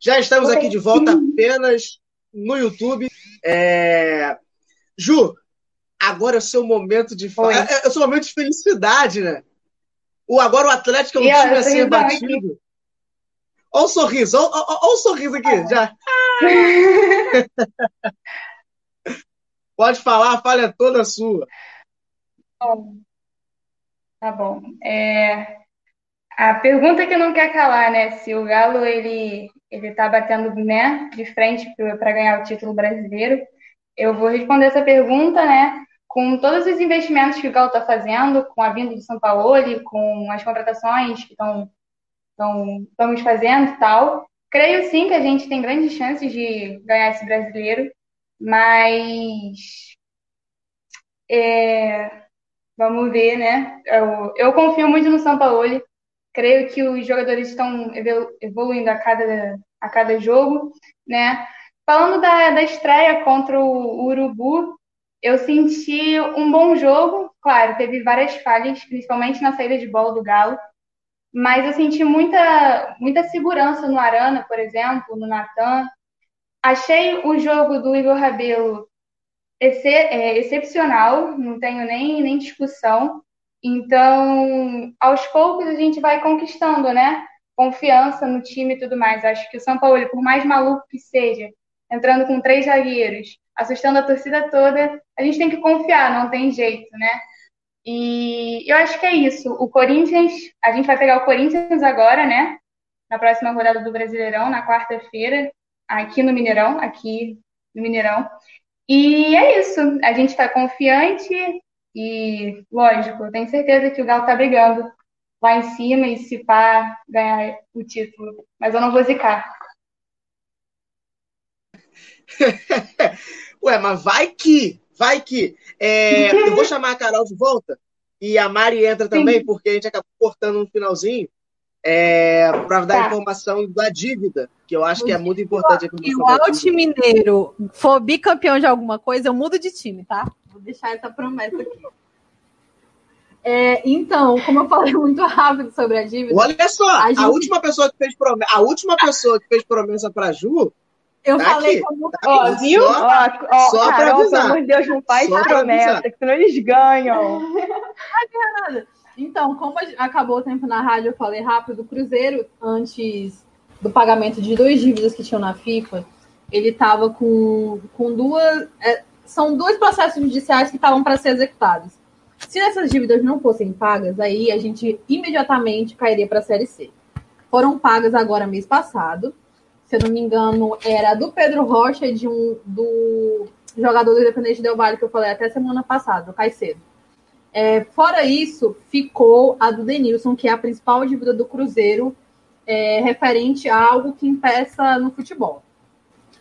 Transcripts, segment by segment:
Já estamos aqui de volta apenas no YouTube. É... Ju, agora é o seu momento de é, é, é o seu momento de felicidade, né? O, agora o Atlético é um e time a ser batido. Olha o sorriso, olha, olha, olha o sorriso aqui, ah. já. Pode falar, a falha é toda sua. Bom, tá bom. É, a pergunta que não quer calar, né? Se o Galo ele ele tá batendo né, de frente para ganhar o título brasileiro. Eu vou responder essa pergunta, né? Com todos os investimentos que o Galo está fazendo, com a vinda de São Paulo, com as contratações que estão estamos fazendo tal, creio sim que a gente tem grandes chances de ganhar esse brasileiro, mas é, vamos ver, né? Eu, eu confio muito no São Paulo, creio que os jogadores estão evoluindo a cada, a cada jogo, né? Falando da, da estreia contra o Urubu, eu senti um bom jogo, claro, teve várias falhas, principalmente na saída de bola do Galo, mas eu senti muita, muita segurança no Arana, por exemplo, no Natan. Achei o jogo do Igor Rabelo é, excepcional, não tenho nem, nem discussão. Então, aos poucos a gente vai conquistando, né? Confiança no time e tudo mais. Acho que o São Paulo, por mais maluco que seja, entrando com três zagueiros, assustando a torcida toda, a gente tem que confiar, não tem jeito, né? E eu acho que é isso. O Corinthians, a gente vai pegar o Corinthians agora, né? Na próxima rodada do Brasileirão, na quarta-feira, aqui no Mineirão, aqui no Mineirão. E é isso. A gente está confiante, e, lógico, eu tenho certeza que o Galo tá brigando lá em cima e se pá, ganhar o título. Mas eu não vou zicar. Ué, mas vai que, vai que. É, eu vou chamar a Carol de volta e a Mari entra também, Sim. porque a gente acabou cortando no finalzinho é, para dar tá. informação da dívida, que eu acho que é muito importante. Se o Alt Mineiro for bicampeão de alguma coisa, eu mudo de time, tá? Vou deixar essa promessa aqui. É, então, como eu falei muito rápido sobre a dívida. Olha só, a, gente... a última pessoa que fez promessa, a última pessoa que fez promessa para Ju. Eu tá falei aqui, como. Tá ó, viu? Só, ó, ó, só Carol, pelo amor de Deus, não faz só promessa, que senão eles ganham. Então, como acabou o tempo na rádio, eu falei rápido, o Cruzeiro, antes do pagamento de duas dívidas que tinham na FIFA, ele estava com, com duas. São dois processos judiciais que estavam para ser executados. Se essas dívidas não fossem pagas, aí a gente imediatamente cairia para a Série C. Foram pagas agora mês passado. Se eu não me engano, era do Pedro Rocha e de um do jogador do Independente Del Vale que eu falei até semana passada, o Caicedo. É, fora isso, ficou a do Denilson, que é a principal dívida do Cruzeiro, é, referente a algo que impeça no futebol.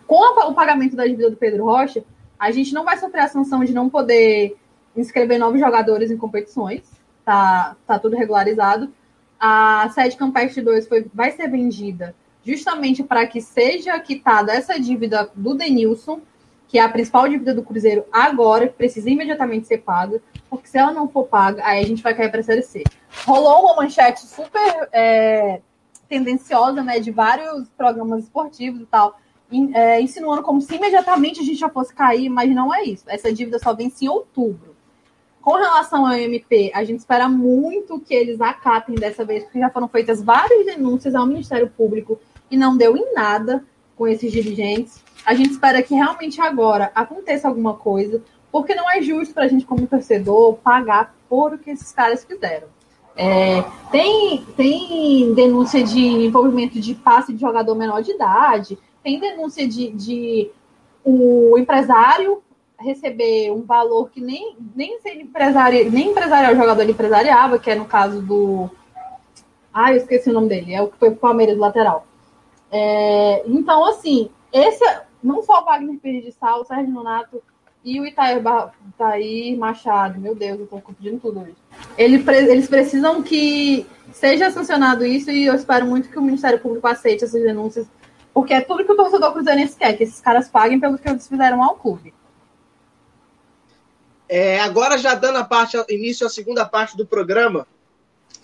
Com o pagamento da dívida do Pedro Rocha, a gente não vai sofrer a sanção de não poder inscrever novos jogadores em competições. Tá, tá tudo regularizado. A sede Campestre 2 foi, vai ser vendida justamente para que seja quitada essa dívida do Denilson, que é a principal dívida do Cruzeiro agora, precisa imediatamente ser paga, porque se ela não for paga, aí a gente vai cair para a Série C. Rolou uma manchete super é, tendenciosa, né, de vários programas esportivos e tal, é, insinuando como se imediatamente a gente já fosse cair, mas não é isso. Essa dívida só vence em outubro. Com relação ao MP, a gente espera muito que eles acatem dessa vez, porque já foram feitas várias denúncias ao Ministério Público e não deu em nada com esses dirigentes. A gente espera que realmente agora aconteça alguma coisa, porque não é justo para a gente, como torcedor, pagar por o que esses caras fizeram. É, tem, tem denúncia de envolvimento de passe de jogador menor de idade, tem denúncia de, de o empresário receber um valor que nem, nem ser empresário, nem empresarial jogador empresariava, que é no caso do. Ah, eu esqueci o nome dele, é o que foi pro Palmeiras lateral. É, então, assim, esse não só o Wagner Sal, o Sérgio Nonato e o Itair, Itair Machado, meu Deus, eu tô confundindo tudo hoje. Ele, eles precisam que seja sancionado isso e eu espero muito que o Ministério Público aceite essas denúncias porque é tudo que o torcedor cruzeirense quer, que esses caras paguem pelo que eles fizeram ao clube. É, agora, já dando a parte, início à segunda parte do programa,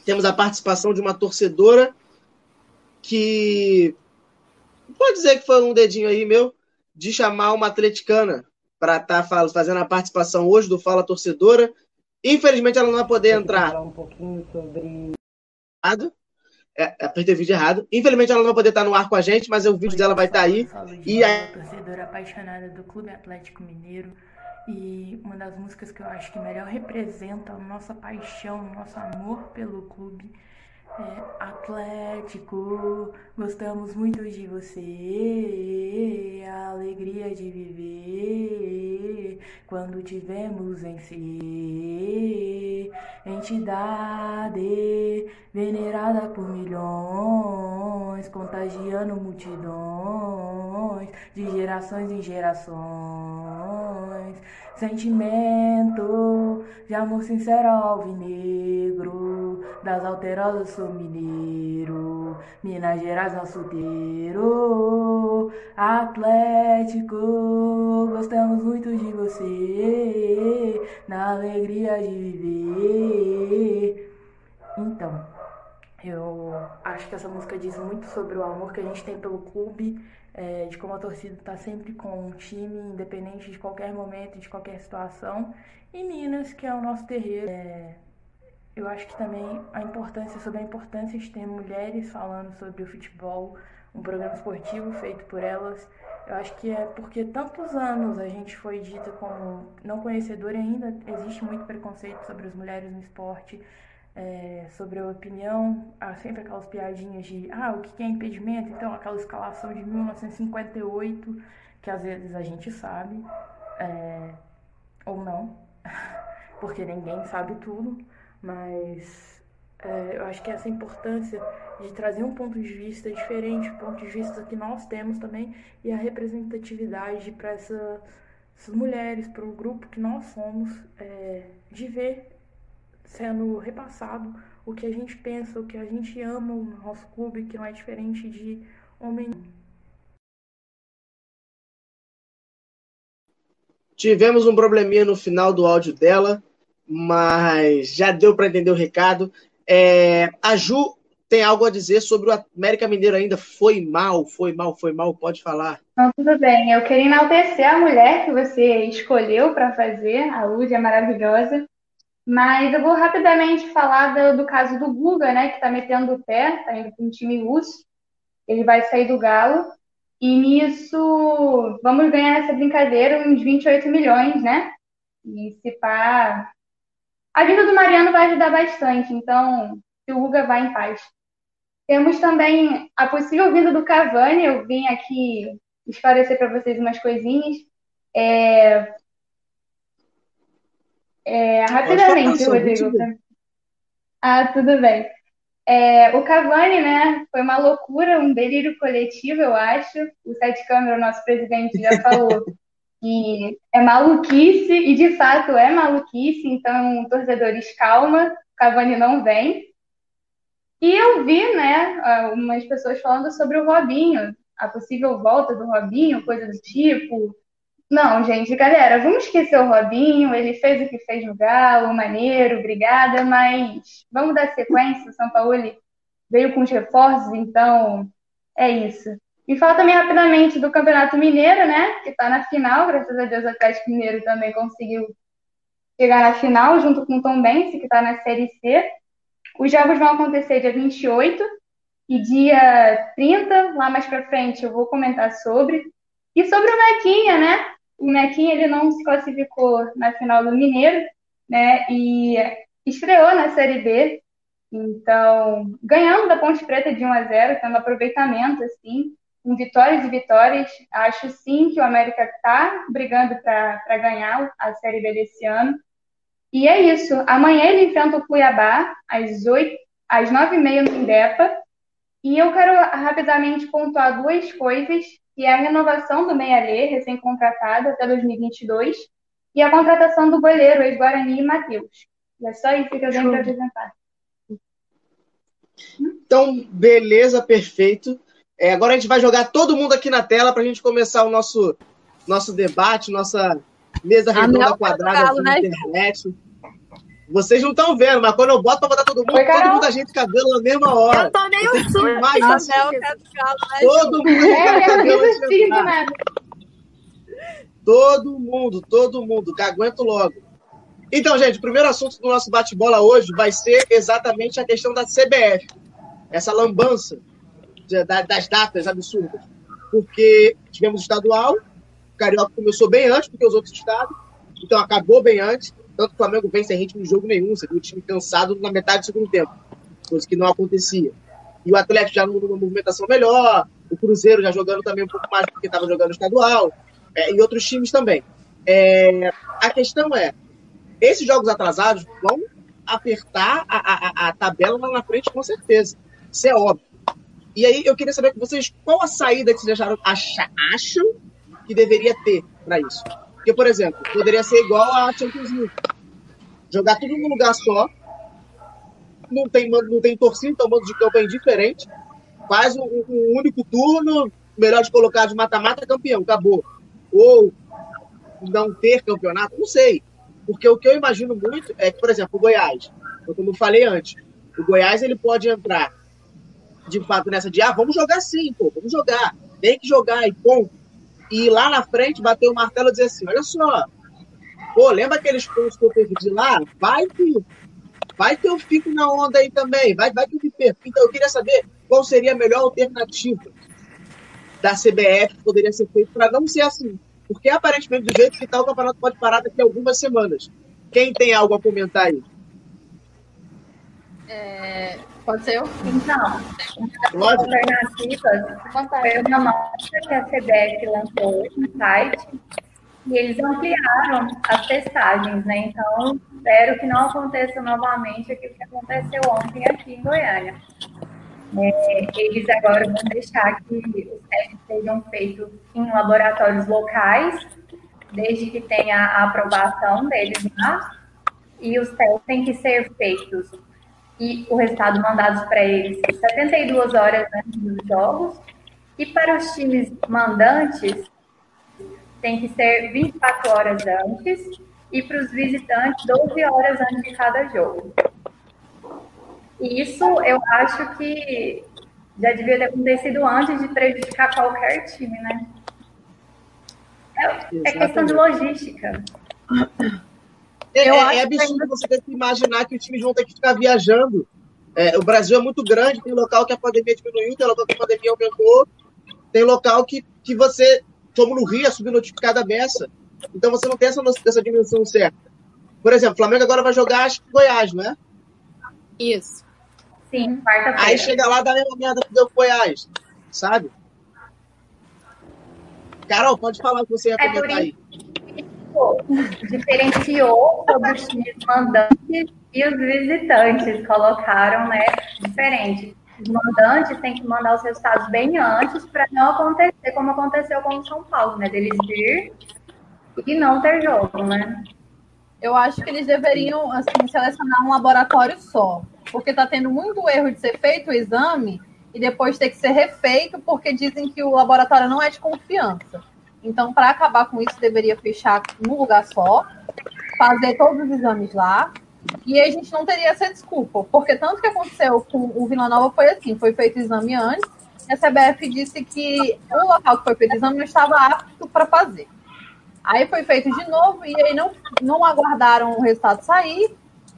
temos a participação de uma torcedora que pode dizer que foi um dedinho aí meu de chamar uma atleticana para estar tá fazendo a participação hoje do Fala Torcedora. Infelizmente ela não vai poder entrar. Falar um pouquinho sobre. É, apertei o vídeo errado. Infelizmente ela não vai poder estar no ar com a gente, mas o vídeo dela vai estar aí. E a torcedora apaixonada do Clube Atlético Mineiro. E uma das músicas que eu acho que melhor representa a nossa paixão, o nosso amor pelo clube é, Atlético, gostamos muito de você, a alegria de viver quando tivemos vencer. Entidade venerada por milhões, contagiando multidões de gerações em gerações. Sentimento de amor sincero alvinegro, das alterosas sou mineiro, Minas Gerais nosso teiro, Atlético, gostamos muito de você, na alegria de viver. Então, eu acho que essa música diz muito sobre o amor que a gente tem pelo clube é, de como a torcida está sempre com o time, independente de qualquer momento, de qualquer situação. E Minas, que é o nosso terreiro. É, eu acho que também a importância, sobre a importância de ter mulheres falando sobre o futebol, um programa esportivo feito por elas. Eu acho que é porque tantos anos a gente foi dita como não conhecedora e ainda existe muito preconceito sobre as mulheres no esporte é, sobre a opinião, há sempre aquelas piadinhas de ah, o que é impedimento? Então, aquela escalação de 1958, que às vezes a gente sabe, é, ou não, porque ninguém sabe tudo, mas é, eu acho que essa importância de trazer um ponto de vista diferente, um ponto de vista que nós temos também, e a representatividade para essa, essas mulheres, para o grupo que nós somos, é, de ver sendo repassado o que a gente pensa, o que a gente ama no nosso clube, que não é diferente de homem. Tivemos um probleminha no final do áudio dela, mas já deu para entender o recado. É, a Ju tem algo a dizer sobre o América Mineiro ainda. Foi mal, foi mal, foi mal, pode falar. Não, tudo bem. Eu queria enaltecer a mulher que você escolheu para fazer. A Luz é maravilhosa. Mas eu vou rapidamente falar do, do caso do Guga, né, que está metendo o pé, está indo para um time russo. Ele vai sair do Galo. E nisso, vamos ganhar nessa brincadeira uns 28 milhões, né? E se pá. A vinda do Mariano vai ajudar bastante, então, se o Guga vai em paz. Temos também a possível vinda do Cavani, eu vim aqui esclarecer para vocês umas coisinhas. É, é, rapidamente, Rodrigo. Ah, tudo bem. É, o Cavani, né, foi uma loucura, um delírio coletivo, eu acho. O Sete Câmara, o nosso presidente, já falou que é maluquice, e de fato é maluquice, então, torcedores, calma, o Cavani não vem. E eu vi, né, umas pessoas falando sobre o Robinho, a possível volta do Robinho, coisa do tipo, não, gente, galera, vamos esquecer o Robinho, ele fez o que fez no Galo, maneiro, obrigada, mas vamos dar sequência, o São Paulo veio com os reforços, então é isso. E fala também rapidamente do Campeonato Mineiro, né, que está na final, graças a Deus o Atlético Mineiro também conseguiu chegar na final, junto com o Tom Bense, que está na Série C. Os jogos vão acontecer dia 28 e dia 30, lá mais para frente eu vou comentar sobre. E sobre o Mequinha, né? O Mequinha ele não se classificou na final do Mineiro, né? E estreou na Série B, então ganhando da Ponte Preta de 1 a 0, tendo aproveitamento assim, com vitórias e vitórias. Acho sim que o América está brigando para ganhar a Série B desse ano. E é isso. Amanhã ele enfrenta o Cuiabá às 8, às 9h30 no Indepa. E eu quero rapidamente pontuar duas coisas que é a renovação do Meia-Lê, recém-contratado até 2022, e a contratação do goleiro, ex-Guarani e Matheus. E é só isso que eu tenho para apresentar. Então, beleza, perfeito. É, agora a gente vai jogar todo mundo aqui na tela para a gente começar o nosso, nosso debate, nossa mesa redonda quadrada galo, na né? internet. Vocês não estão vendo, mas quando eu boto pra botar todo mundo, Oi, todo mundo a gente cabelo na mesma hora. Eu tomei o susto. Mais Todo mundo é, cabelo né? Todo mundo, todo mundo, que aguento logo. Então, gente, o primeiro assunto do nosso bate-bola hoje vai ser exatamente a questão da CBF. Essa lambança das datas absurdas. Porque tivemos o estadual, o Carioca começou bem antes do que os outros estados, então acabou bem antes. Tanto o Flamengo vem sem ritmo de jogo nenhum, você viu o time cansado na metade do segundo tempo, coisa que não acontecia. E o Atlético já numa movimentação melhor, o Cruzeiro já jogando também um pouco mais porque estava jogando estadual, é, e outros times também. É, a questão é, esses jogos atrasados vão apertar a, a, a tabela lá na frente com certeza. Isso é óbvio. E aí eu queria saber com vocês qual a saída que vocês acharam, acham que deveria ter para isso. Porque, por exemplo, poderia ser igual a Champions League. Jogar tudo num lugar só. Não tem, não tem torcida, então o mando de campo é indiferente. Faz um, um único turno, melhor de colocar de mata-mata, campeão, acabou. Ou não ter campeonato, não sei. Porque o que eu imagino muito é que, por exemplo, o Goiás, como eu falei antes, o Goiás ele pode entrar de fato nessa de ah, vamos jogar sim, pô, vamos jogar, tem que jogar e ponto e lá na frente bater o martelo e dizer assim: olha só, pô, lembra aqueles pontos que eu perdi lá? Vai que, vai que eu fico na onda aí também, vai, vai que eu me perco. Então eu queria saber qual seria a melhor alternativa da CBF que poderia ser feito para não ser assim. Porque aparentemente, do jeito que está, o campeonato pode parar daqui a algumas semanas. Quem tem algo a comentar aí? É, Pode ser eu? Então, uma das alternativas foi uma nota que a CBF lançou no site e eles ampliaram as testagens, né? Então, espero que não aconteça novamente aquilo que aconteceu ontem aqui em Goiânia. É, eles agora vão deixar que os testes sejam feitos em laboratórios locais, desde que tenha a aprovação deles lá, e os testes têm que ser feitos e o resultado mandado para eles 72 horas antes dos jogos. E para os times mandantes, tem que ser 24 horas antes. E para os visitantes, 12 horas antes de cada jogo. E isso eu acho que já devia ter acontecido antes de prejudicar qualquer time, né? É, é questão de logística. É, é, é absurdo você ter que imaginar que os times vão ter que ficar viajando. É, o Brasil é muito grande, tem local que a pandemia diminuiu, tem local que a pandemia aumentou, tem local que, que você, como no Rio, é subnotificada a beça. Então você não tem essa, essa dimensão certa. Por exemplo, o Flamengo agora vai jogar acho, Goiás, não é? Isso. Sim, quarta-feira. Aí chega lá, dá a mesma merda que deu Goiás, sabe? Carol, pode falar o que você ia é comentar aí diferenciou os times mandantes e os visitantes, colocaram, né, diferente. Os mandantes têm que mandar os resultados bem antes para não acontecer como aconteceu com o São Paulo, né, deles vir e não ter jogo, né? Eu acho que eles deveriam, assim, selecionar um laboratório só, porque está tendo muito erro de ser feito o exame e depois ter que ser refeito porque dizem que o laboratório não é de confiança. Então, para acabar com isso, deveria fechar num lugar só, fazer todos os exames lá, e a gente não teria essa desculpa, porque tanto que aconteceu com o Vila Nova foi assim, foi feito exame antes, e a CBF disse que o local que foi feito exame não estava apto para fazer. Aí foi feito de novo, e aí não, não aguardaram o resultado sair,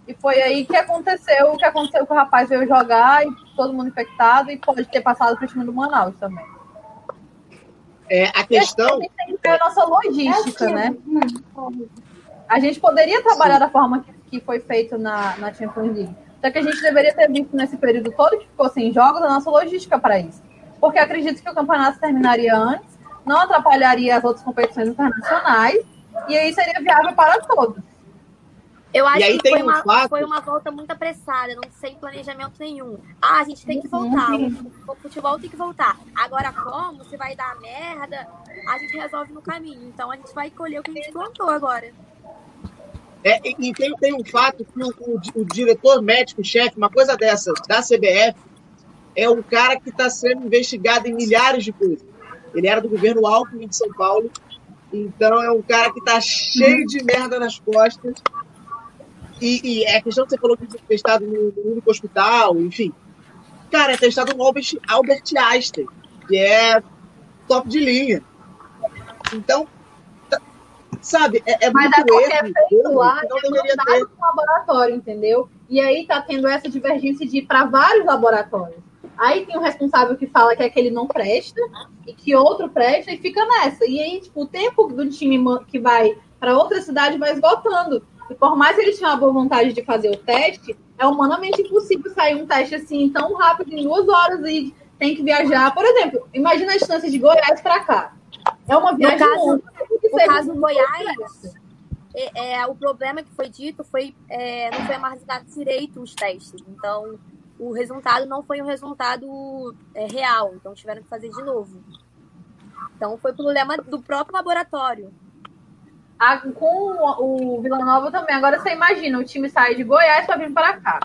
e foi aí que aconteceu o que aconteceu que o rapaz veio jogar, e todo mundo infectado, e pode ter passado para o time do Manaus também. É, a questão. A gente tem que ver a nossa logística, é né? A gente poderia trabalhar Sim. da forma que, que foi feito na, na Champions League. Só que a gente deveria ter visto nesse período todo que ficou sem jogos a nossa logística para isso. Porque acredito que o campeonato terminaria antes, não atrapalharia as outras competições internacionais, e aí seria viável para todos. Eu acho que foi, um uma, fato... foi uma volta muito apressada, não sem planejamento nenhum. Ah, a gente tem que voltar, uhum. o futebol tem que voltar. Agora como? Se vai dar merda, a gente resolve no caminho. Então a gente vai colher o que a gente plantou agora. É, e tem, tem um fato que o, o, o diretor médico-chefe, uma coisa dessa, da CBF, é um cara que está sendo investigado em milhares de coisas. Ele era do governo Alckmin de São Paulo, então é um cara que está cheio de merda nas costas E, e é questão que você falou que foi testado no, no único hospital, enfim. Cara, é testado no Albert, Albert Einstein, que é top de linha. Então, sabe, é, é Mas muito é erro, é feito lá, não ter. no laboratório, entendeu? E aí tá tendo essa divergência de ir para vários laboratórios. Aí tem um responsável que fala que aquele não presta e que outro presta e fica nessa. E aí, tipo, o tempo do time que vai para outra cidade vai esgotando. E por mais que eles tenham a boa vontade de fazer o teste, é humanamente impossível sair um teste assim tão rápido em duas horas e tem que viajar. Por exemplo, imagina a distância de Goiás para cá. É uma viagem no caso, No caso Goiás, é, é, o problema que foi dito foi é, não foi amarrado direito os testes. Então, o resultado não foi um resultado é, real. Então, tiveram que fazer de novo. Então, foi problema do próprio laboratório. Ah, com o Vila Nova também. Agora, você imagina, o time sai de Goiás para vir para cá.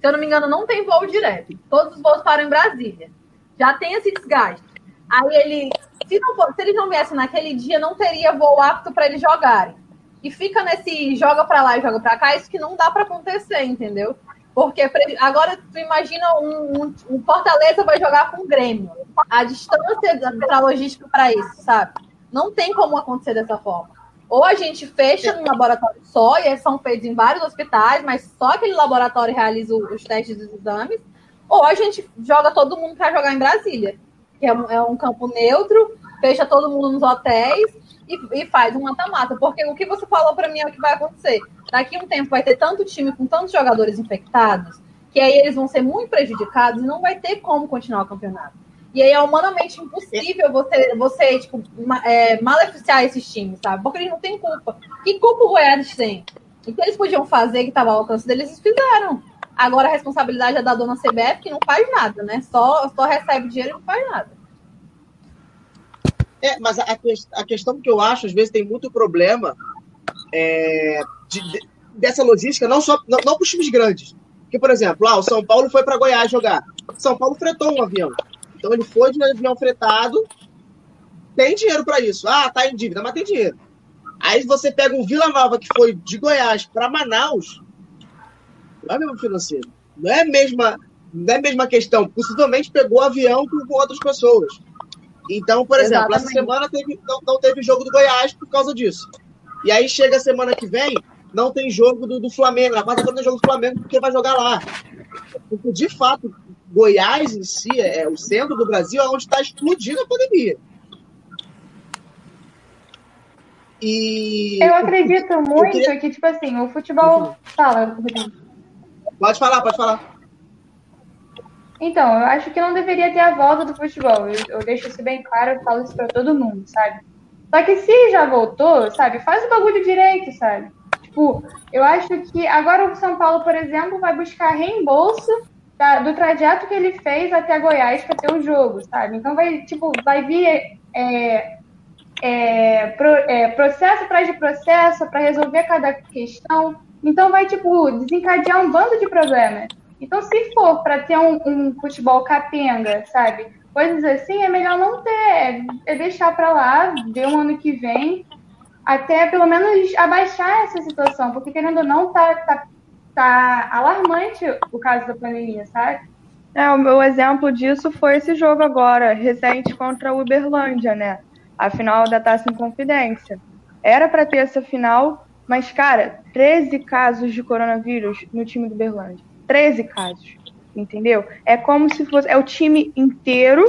Se eu não me engano, não tem voo direto. Todos os voos param em Brasília. Já tem esse desgaste. Aí ele, se, não, se eles não viessem naquele dia, não teria voo apto para eles jogarem. E fica nesse joga para lá e joga para cá, isso que não dá para acontecer, entendeu? Porque agora tu imagina um, um, um, Fortaleza vai jogar com o Grêmio. A distância da logística para isso, sabe? Não tem como acontecer dessa forma. Ou a gente fecha num laboratório só, e são feitos em vários hospitais, mas só aquele laboratório realiza os testes dos exames, ou a gente joga todo mundo para jogar em Brasília, que é um, é um campo neutro, fecha todo mundo nos hotéis e, e faz um mata-mata. Porque o que você falou para mim é o que vai acontecer. Daqui a um tempo vai ter tanto time com tantos jogadores infectados que aí eles vão ser muito prejudicados e não vai ter como continuar o campeonato. E aí é humanamente impossível você, você tipo, é, maleficiar esses times, sabe? Porque eles não têm culpa. Que culpa o Goiás tem? O que eles podiam fazer que estava ao alcance deles, eles fizeram. Agora a responsabilidade é da dona CBF, que não faz nada, né? Só, só recebe dinheiro e não faz nada. É, mas a, a questão que eu acho, às vezes, tem muito problema é, de, de, dessa logística, não só não, não para os times grandes. Que, por exemplo, ah, o São Paulo foi para Goiás jogar. São Paulo fretou um avião. Então ele foi de um avião fretado, tem dinheiro para isso. Ah, tá em dívida, mas tem dinheiro. Aí você pega o Vila Nova, que foi de Goiás para Manaus, não é mesmo financeiro. Não é a mesma, não é a mesma questão. Possivelmente pegou avião com, com outras pessoas. Então, por exemplo, Exatamente. essa semana teve, não, não, teve jogo do Goiás por causa disso. E aí chega a semana que vem, não tem jogo do, do Flamengo. Na quarta-feira tem jogo do Flamengo porque vai jogar lá. Porque, de fato, Goiás em si, é o centro do Brasil, é onde está explodindo a pandemia. E... Eu acredito muito queria... que, tipo assim, o futebol. Fala, Pode falar, pode falar. Então, eu acho que não deveria ter a volta do futebol. Eu, eu deixo isso bem claro, eu falo isso para todo mundo, sabe? Só que se já voltou, sabe, faz o bagulho direito, sabe? Tipo, eu acho que agora o São Paulo, por exemplo, vai buscar reembolso da, do trajeto que ele fez até Goiás para ter o jogo, sabe? Então vai, tipo, vai vir é, é, pro, é, processo atrás de processo para resolver cada questão. Então vai, tipo, desencadear um bando de problemas. Então, se for para ter um, um, futebol capenga, sabe? Coisas assim, é melhor não ter. É, deixar para lá, ver o ano que vem, até pelo menos abaixar essa situação, porque querendo ou não, tá, tá tá alarmante o caso da pandemia, sabe? É, o meu exemplo disso foi esse jogo agora, recente contra o Uberlândia, né? A final da Taça em Confidência. Era para ter essa final, mas, cara, 13 casos de coronavírus no time do Uberlândia. 13 casos, entendeu? É como se fosse. É o time inteiro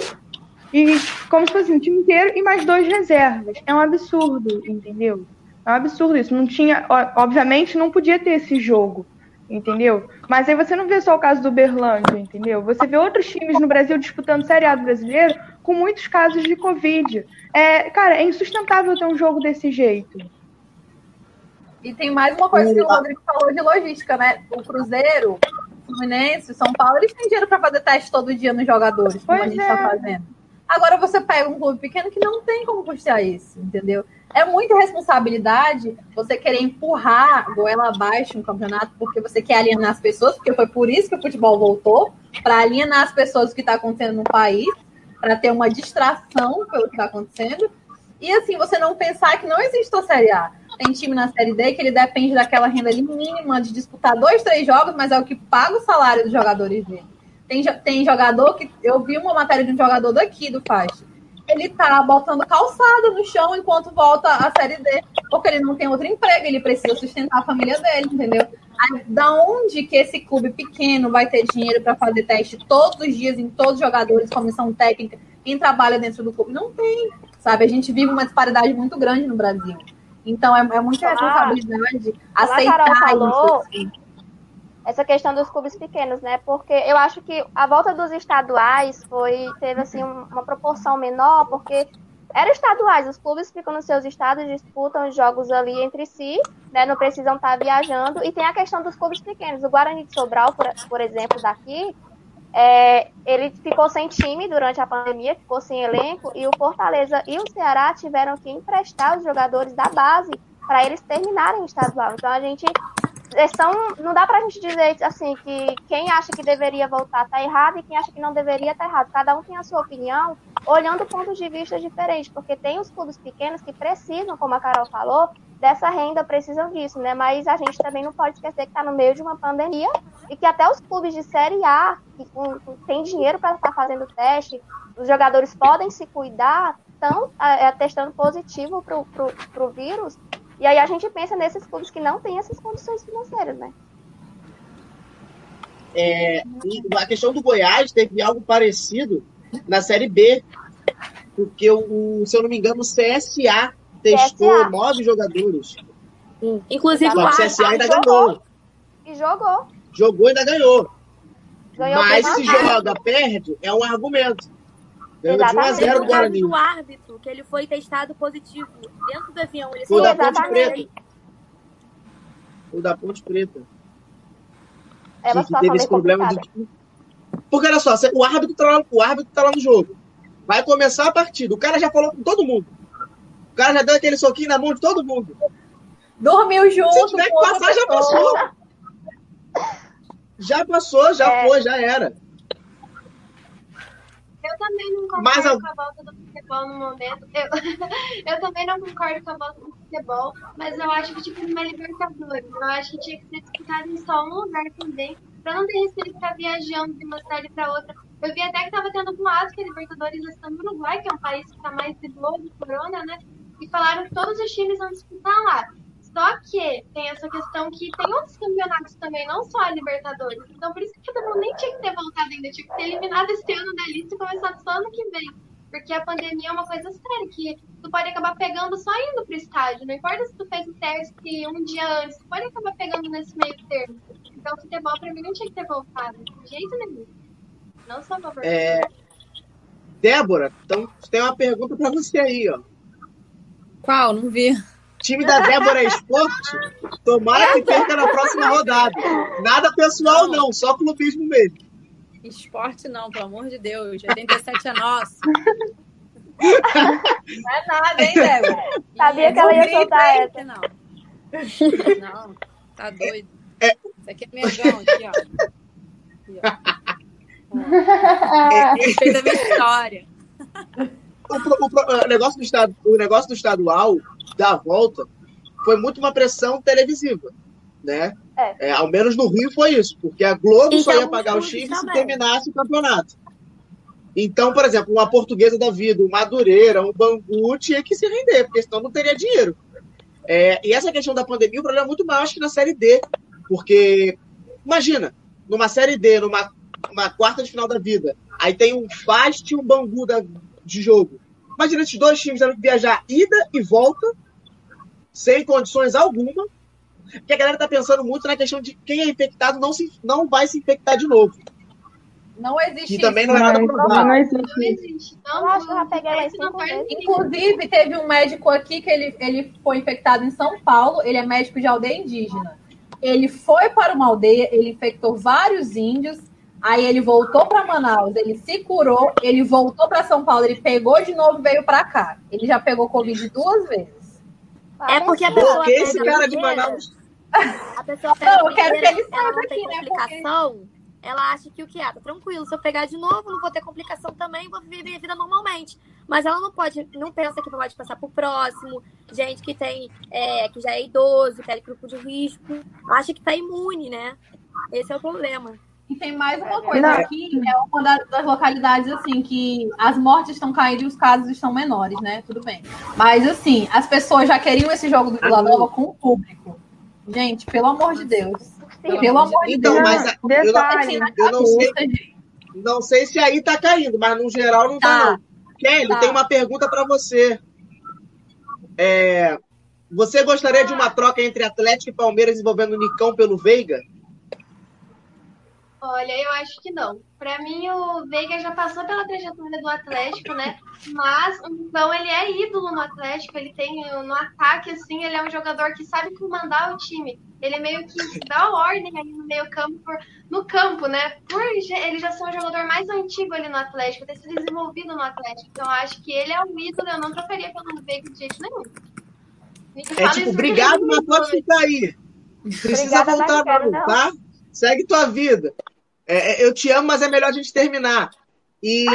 e como se fosse um time inteiro e mais dois reservas. É um absurdo, entendeu? É um absurdo isso. Não tinha, obviamente, não podia ter esse jogo entendeu? Mas aí você não vê só o caso do Berlândia, entendeu? Você vê outros times no Brasil disputando Série A do brasileiro com muitos casos de Covid. É, cara, é insustentável ter um jogo desse jeito. E tem mais uma coisa que o Rodrigo falou de logística, né? O Cruzeiro, o Fluminense, o São Paulo, eles têm dinheiro para fazer teste todo dia nos jogadores, como pois a gente está é. fazendo. Agora você pega um clube pequeno que não tem como custear isso, entendeu? É muita responsabilidade você querer empurrar goela abaixo um campeonato porque você quer alienar as pessoas, porque foi por isso que o futebol voltou para alienar as pessoas que está acontecendo no país, para ter uma distração pelo que está acontecendo. E assim, você não pensar que não existe a Série A. tem time na Série D que ele depende daquela renda mínima de disputar dois, três jogos, mas é o que paga o salário dos jogadores dele. Tem, tem jogador que. Eu vi uma matéria de um jogador daqui do Faixa. Ele tá botando calçada no chão enquanto volta a Série D, porque ele não tem outro emprego, ele precisa sustentar a família dele, entendeu? Aí, da onde que esse clube pequeno vai ter dinheiro para fazer teste todos os dias em todos os jogadores, comissão técnica, quem trabalha dentro do clube? Não tem, sabe? A gente vive uma disparidade muito grande no Brasil. Então, é, é muita responsabilidade ah, aceitar falou, isso. Assim. Essa questão dos clubes pequenos, né? Porque eu acho que a volta dos estaduais foi teve assim uma proporção menor, porque eram estaduais, os clubes ficam nos seus estados, disputam os jogos ali entre si, né, não precisam estar viajando. E tem a questão dos clubes pequenos. O Guarani de Sobral, por, por exemplo, daqui, é, ele ficou sem time durante a pandemia, ficou sem elenco, e o Fortaleza e o Ceará tiveram que emprestar os jogadores da base para eles terminarem estadual. Então a gente são, não dá para a gente dizer assim que quem acha que deveria voltar está errado e quem acha que não deveria está errado. Cada um tem a sua opinião, olhando pontos de vista diferentes, porque tem os clubes pequenos que precisam, como a Carol falou, dessa renda, precisam disso, né? Mas a gente também não pode esquecer que está no meio de uma pandemia e que até os clubes de Série A, que têm dinheiro para estar tá fazendo teste, os jogadores podem se cuidar, estão é, testando positivo para o vírus, e aí a gente pensa nesses clubes que não têm essas condições financeiras, né? É, a questão do Goiás teve algo parecido na Série B, porque, o, se eu não me engano, o CSA testou CSA. nove jogadores. Sim. Inclusive, o CSA ainda jogou. ganhou. E jogou. Jogou e ainda ganhou. ganhou Mas se joga, perde, é um argumento. Ganhou de 1 a 0 do Guarani. O árbitro, que ele foi testado positivo dentro do avião. Ele o da Ponte Preta. O da Ponte Preta. É uma que teve esse problema de... Porque olha só, o árbitro, tá lá, o árbitro tá lá no jogo. Vai começar a partida. O cara já falou com todo mundo. O cara já deu aquele soquinho na mão de todo mundo. Dormiu junto. Se tiver que passar, já passou. Já passou, já é. foi, já era. Eu também não concordo Mas, com a volta do futebol no momento. Eu, eu também não concordo com a volta do futebol, mas eu acho que tipo uma Libertadores. Eu acho que tinha que ser disputado em só um lugar também, pra não ter risco de ficar viajando de uma cidade pra outra. Eu vi até que tava tendo um boato que a Libertadores está no Uruguai, que é um país que tá mais de boa do corona, né? E falaram que todos os times vão disputar lá. Só que tem essa questão que tem outros campeonatos também, não só a Libertadores. Então por isso que o futebol nem tinha que ter voltado ainda, tinha que ter eliminado esse ano da lista e começado só ano que vem. Porque a pandemia é uma coisa séria, que tu pode acabar pegando só indo pro estádio. Não importa se tu fez o teste um dia antes, tu pode acabar pegando nesse meio termo. Então o futebol pra mim não tinha que ter voltado, de jeito nenhum. Não só favor. É... Débora, então tem uma pergunta pra você aí, ó. Qual? Não vi time da Débora Esporte, tomara que perca na próxima rodada. Nada pessoal, não, só clubismo mesmo. Esporte não, pelo amor de Deus. 87 é nosso. Não é nada, hein, Débora? Sabia que ela ia soltar essa. Não. não, tá doido. É. Isso aqui é Mengão, aqui, ó. Aqui, ó. É. Respeita a minha história. O, o, o, negócio do estado, o negócio do estadual da volta foi muito uma pressão televisiva, né? É. É, ao menos no Rio foi isso, porque a Globo então, só ia pagar o Chile se terminasse o campeonato. Então, por exemplo, uma portuguesa da vida, um Madureira, um Bangu tinha que se render, porque senão não teria dinheiro. É, e essa questão da pandemia, o problema é muito maior que na Série D, porque, imagina, numa Série D, numa uma quarta de final da vida, aí tem um Fast e um Bangu da, de jogo. Imagina esses dois times tendo que viajar ida e volta sem condições alguma, porque a galera tá pensando muito na questão de quem é infectado não, se, não vai se infectar de novo. Não existe. E também não é nada provável. Não, existe. Não existe. Não, acho que eu peguei ela Inclusive, teve um médico aqui que ele, ele foi infectado em São Paulo. Ele é médico de aldeia indígena. Ele foi para uma aldeia, ele infectou vários índios. Aí ele voltou para Manaus, ele se curou, ele voltou para São Paulo, ele pegou de novo e veio para cá. Ele já pegou Covid duas vezes. É porque a pessoa. Porque esse cara de Manaus. A pessoa pega Não, eu quero que ele saiba aqui, né? Complicação, porque... ela acha que o que é? Tá tranquilo, se eu pegar de novo, não vou ter complicação também, vou viver minha vida normalmente. Mas ela não pode, não pensa que pode passar pro próximo, gente que tem, é, que já é idoso, que é grupo de risco, acha que tá imune, né? Esse é o problema. E tem mais uma coisa não. aqui, é uma das localidades, assim, que as mortes estão caindo e os casos estão menores, né? Tudo bem. Mas, assim, as pessoas já queriam esse jogo do Vila Nova com o público. Gente, pelo amor de Deus. Pelo amor de então, Deus. Mas, eu, não, eu não sei, não sei se aí tá caindo, mas no geral não tá, tá não. Kelly, tá. tem uma pergunta para você. É, você gostaria de uma troca entre Atlético e Palmeiras envolvendo o Nicão pelo Veiga? Olha, eu acho que não. Para mim, o Veiga já passou pela trajetória do Atlético, né? Mas então ele é ídolo no Atlético. Ele tem no ataque, assim, ele é um jogador que sabe comandar o time. Ele é meio que dá ordem ali no meio campo, por, no campo, né? Por ele já ser um jogador mais antigo ali no Atlético, ter se desenvolvido no Atlético. Então, eu acho que ele é um ídolo. Eu não trocaria pelo Veiga de jeito nenhum. É tipo, obrigado, mas pode ficar aí. Precisa Obrigada, voltar pra lutar. Segue tua vida. É, é, eu te amo, mas é melhor a gente terminar. E,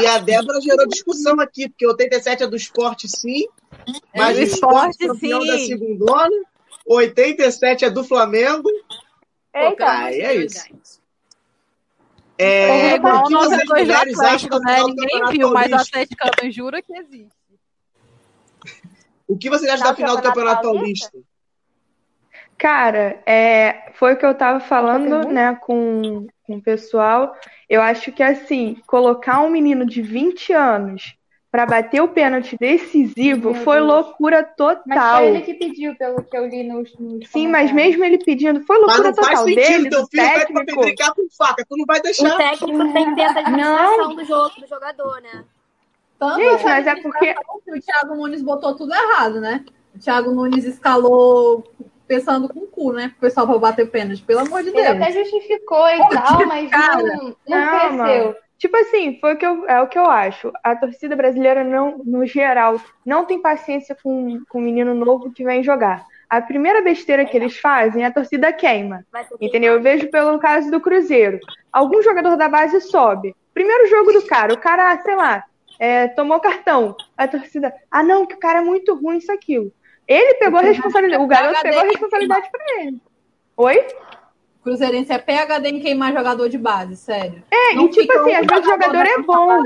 e a Débora gerou discussão aqui, porque 87 é do esporte, sim. Mas é do esporte, campeão sim. da segundona. 87 é do Flamengo. Eita, aí é isso. É, o que vocês mulheres acham do né? Ninguém viu, mas o Atlético jura que existe. O que vocês acham da final do Campeonato Paulista? Cara, é, foi o que eu tava falando, né, com, com o pessoal. Eu acho que, assim, colocar um menino de 20 anos para bater o pênalti decisivo Meu foi Deus. loucura total. Mas foi ele que pediu, pelo que eu li nos. nos Sim, mas mesmo ele pedindo, foi loucura mas não total. Faz sentido, teu filho técnico... vai brincar com faca, tu não vai deixar. O técnico tem que ter essa administração do, jogo, do jogador, né? Gente, mas é porque. O Thiago Nunes botou tudo errado, né? O Thiago Nunes escalou pensando com o cu, né? O pessoal vai bater pênalti, pelo amor de Deus. Ele até justificou e tal, mas cara, não, não, não cresceu. Tipo assim, foi o que eu, é o que eu acho. A torcida brasileira, não, no geral, não tem paciência com, com um menino novo que vem jogar. A primeira besteira que eles fazem, a torcida queima. Entendeu? Eu vejo pelo caso do Cruzeiro. Algum jogador da base sobe. Primeiro jogo do cara, o cara, sei lá, é, tomou cartão. A torcida, ah não, que o cara é muito ruim, isso, aquilo. Ele pegou a responsabilidade. O garoto pegou a responsabilidade para ele. Oi? Cruzeirense é PHD em queimar jogador de base, sério. É, Não e tipo assim, às vezes o jogador é bom.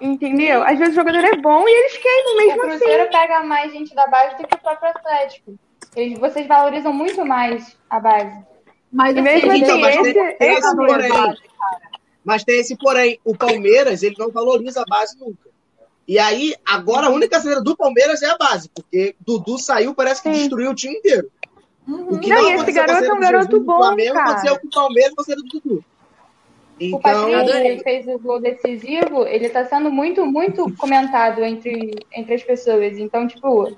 Entendeu? Às vezes o jogador é bom e eles queimam mesmo assim. O Cruzeiro assim. pega mais gente da base do que o próprio Atlético. Eles, vocês valorizam muito mais a base. Mas e mesmo assim, então, mas esse, tem, esse, esse porém. Mas tem esse porém. O Palmeiras, ele não valoriza a base nunca. E aí, agora a única saída do Palmeiras é a base, porque Dudu saiu, parece que Sim. destruiu o time inteiro. Uhum. O que não, não esse garoto é um garoto bom, Flamengo, cara. Pode ser o Palmeiras, pode ser do Dudu. Então... O Patrick fez o gol decisivo, ele tá sendo muito, muito comentado entre, entre as pessoas. Então, tipo,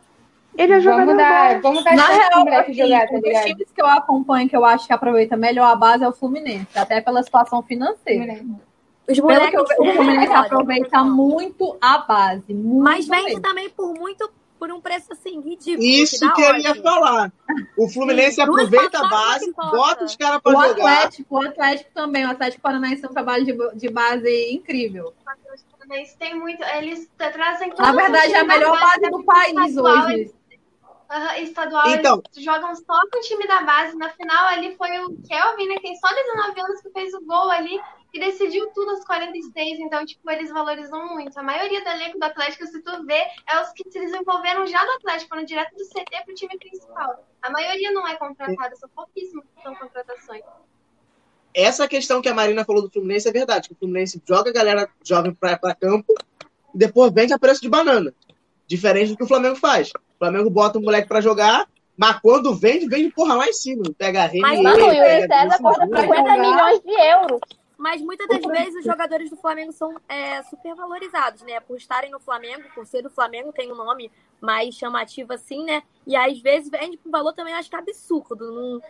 ele é vamos dar, vamos dar Na real, assim, jogar, tá ligado? Os times que eu acompanho, que eu acho que aproveita melhor a base é o Fluminense, até pela situação financeira. Fluminense. Os moleques, o Fluminense aproveita muito a base. Muito mas vende mesmo. também por muito por um preço assim ridículo. Isso que, que eu ia falar. O Fluminense Sim, aproveita a base, bota os caras para jogar. Atlético, o Atlético também. O Atlético Paranaense é um trabalho de, de base incrível. Atlético tem muito. Eles trazem Na verdade, é a melhor base do país hoje. Uhum, estadual, então, eles jogam só com o time da base. Na final ali foi o Kelvin, né? Tem só 19 anos que fez o gol ali e decidiu tudo aos 46, então, tipo, eles valorizam muito. A maioria do elenco do Atlético, se tu vê, é os que se desenvolveram já do Atlético, foram direto do CT pro time principal. A maioria não é contratada, são pouquíssimos que são contratações. Essa questão que a Marina falou do Fluminense é verdade, que o Fluminense joga a galera jovem pra, pra campo e depois vende a preço de banana. Diferente do que o Flamengo faz. O Flamengo bota o moleque pra jogar, mas quando vende, vende porra lá em cima. Pega a rede. Mas e o César corta 50 milhões de euros. Mas muitas das vezes os jogadores do Flamengo são é, super valorizados, né? Por estarem no Flamengo, por ser do Flamengo, tem um nome mais chamativo assim, né? E às vezes vende por um valor também acho que absurdo. Não...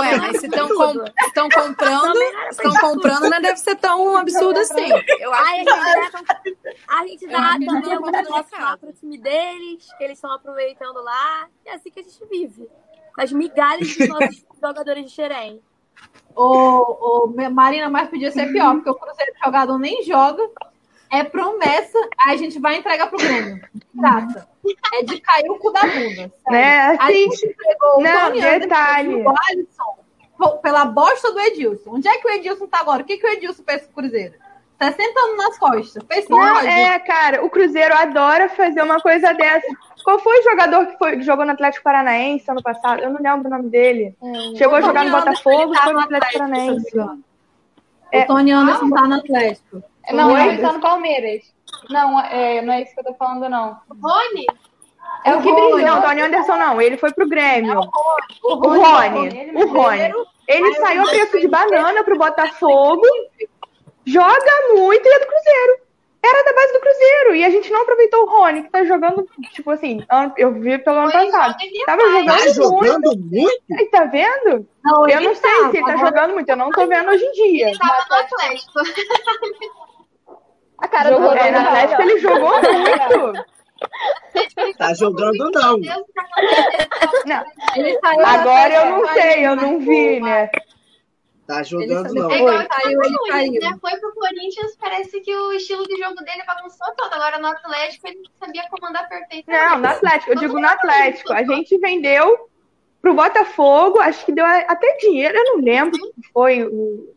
Ué, mas se estão com, comprando, estão comprando, não deve ser tão absurdo assim. Eu acho Ai, que... a gente dá, a gente dá também alguma doação pro time deles, que eles estão aproveitando lá. É assim que a gente vive. As migalhas dos nossos jogadores de Xerém. O, o Marina, mas podia ser pior, porque o Cruzeiro jogador nem joga. É promessa, a gente vai entregar pro Grêmio. Trata. É de cair o cu da bunda. Né? Assim, a gente entregou não, o detalhe. o Alisson pela bosta do Edilson. Onde é que o Edilson tá agora? O que, que o Edilson fez pro Cruzeiro? Tá sentando nas costas. Fez não, é, cara, o Cruzeiro adora fazer uma coisa dessa. Qual foi o jogador que, foi, que jogou no Atlético Paranaense ano passado? Eu não lembro o nome dele. Hum, Chegou a jogar no Botafogo, tá foi no Atlético, Paranaense. É, o Tony Anderson ah, tá no Atlético. Não, ele tá no Palmeiras. Não, é, não é isso que eu tô falando, não. Rony? É o que brilhou. Não, o Tony Anderson não. Ele foi pro Grêmio. o Rony. O Rony. O Rony. Ele saiu a preço de banana pro Botafogo joga muito e é do Cruzeiro. Era da base do Cruzeiro. E a gente não aproveitou o Rony, que tá jogando, tipo assim, eu vi pelo ano passado. Tava jogando, tá jogando muito. muito. tá vendo? Não, eu não sei tá, se ele tá jogando muito, eu não tô vendo hoje em dia. Ele tava no Atlético. A cara jogou do é, no Atlético ele jogou muito. Tá jogando não. não. Agora eu não sei, eu não vi, né? Tá jogando, não. É igual caiu, ele caiu. Né? Foi pro Corinthians, parece que o estilo de jogo dele bagunçou todo. Agora no Atlético ele sabia comandar perfeitamente. Não, no Atlético, eu digo no Atlético. A gente vendeu pro Botafogo, acho que deu até dinheiro, eu não lembro o que foi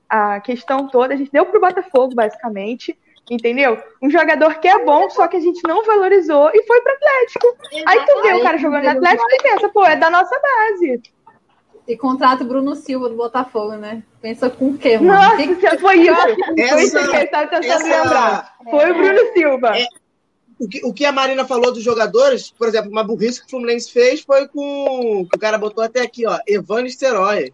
a questão toda. A gente deu pro Botafogo, basicamente. Entendeu? Um jogador que é bom, só que a gente não valorizou e foi pro Atlético. Aí tu vê o cara jogando no Atlético e pensa, pô, é da nossa base. E contrata o Bruno Silva do Botafogo, né? Pensa com o quê, mano? Nossa, que que... foi isso. Essa, foi estava tentando essa... lembrar. Foi o Bruno Silva. É, o, que, o que a Marina falou dos jogadores, por exemplo, uma burrice que o Fluminense fez foi com. que o cara botou até aqui, ó. Evan Steroy.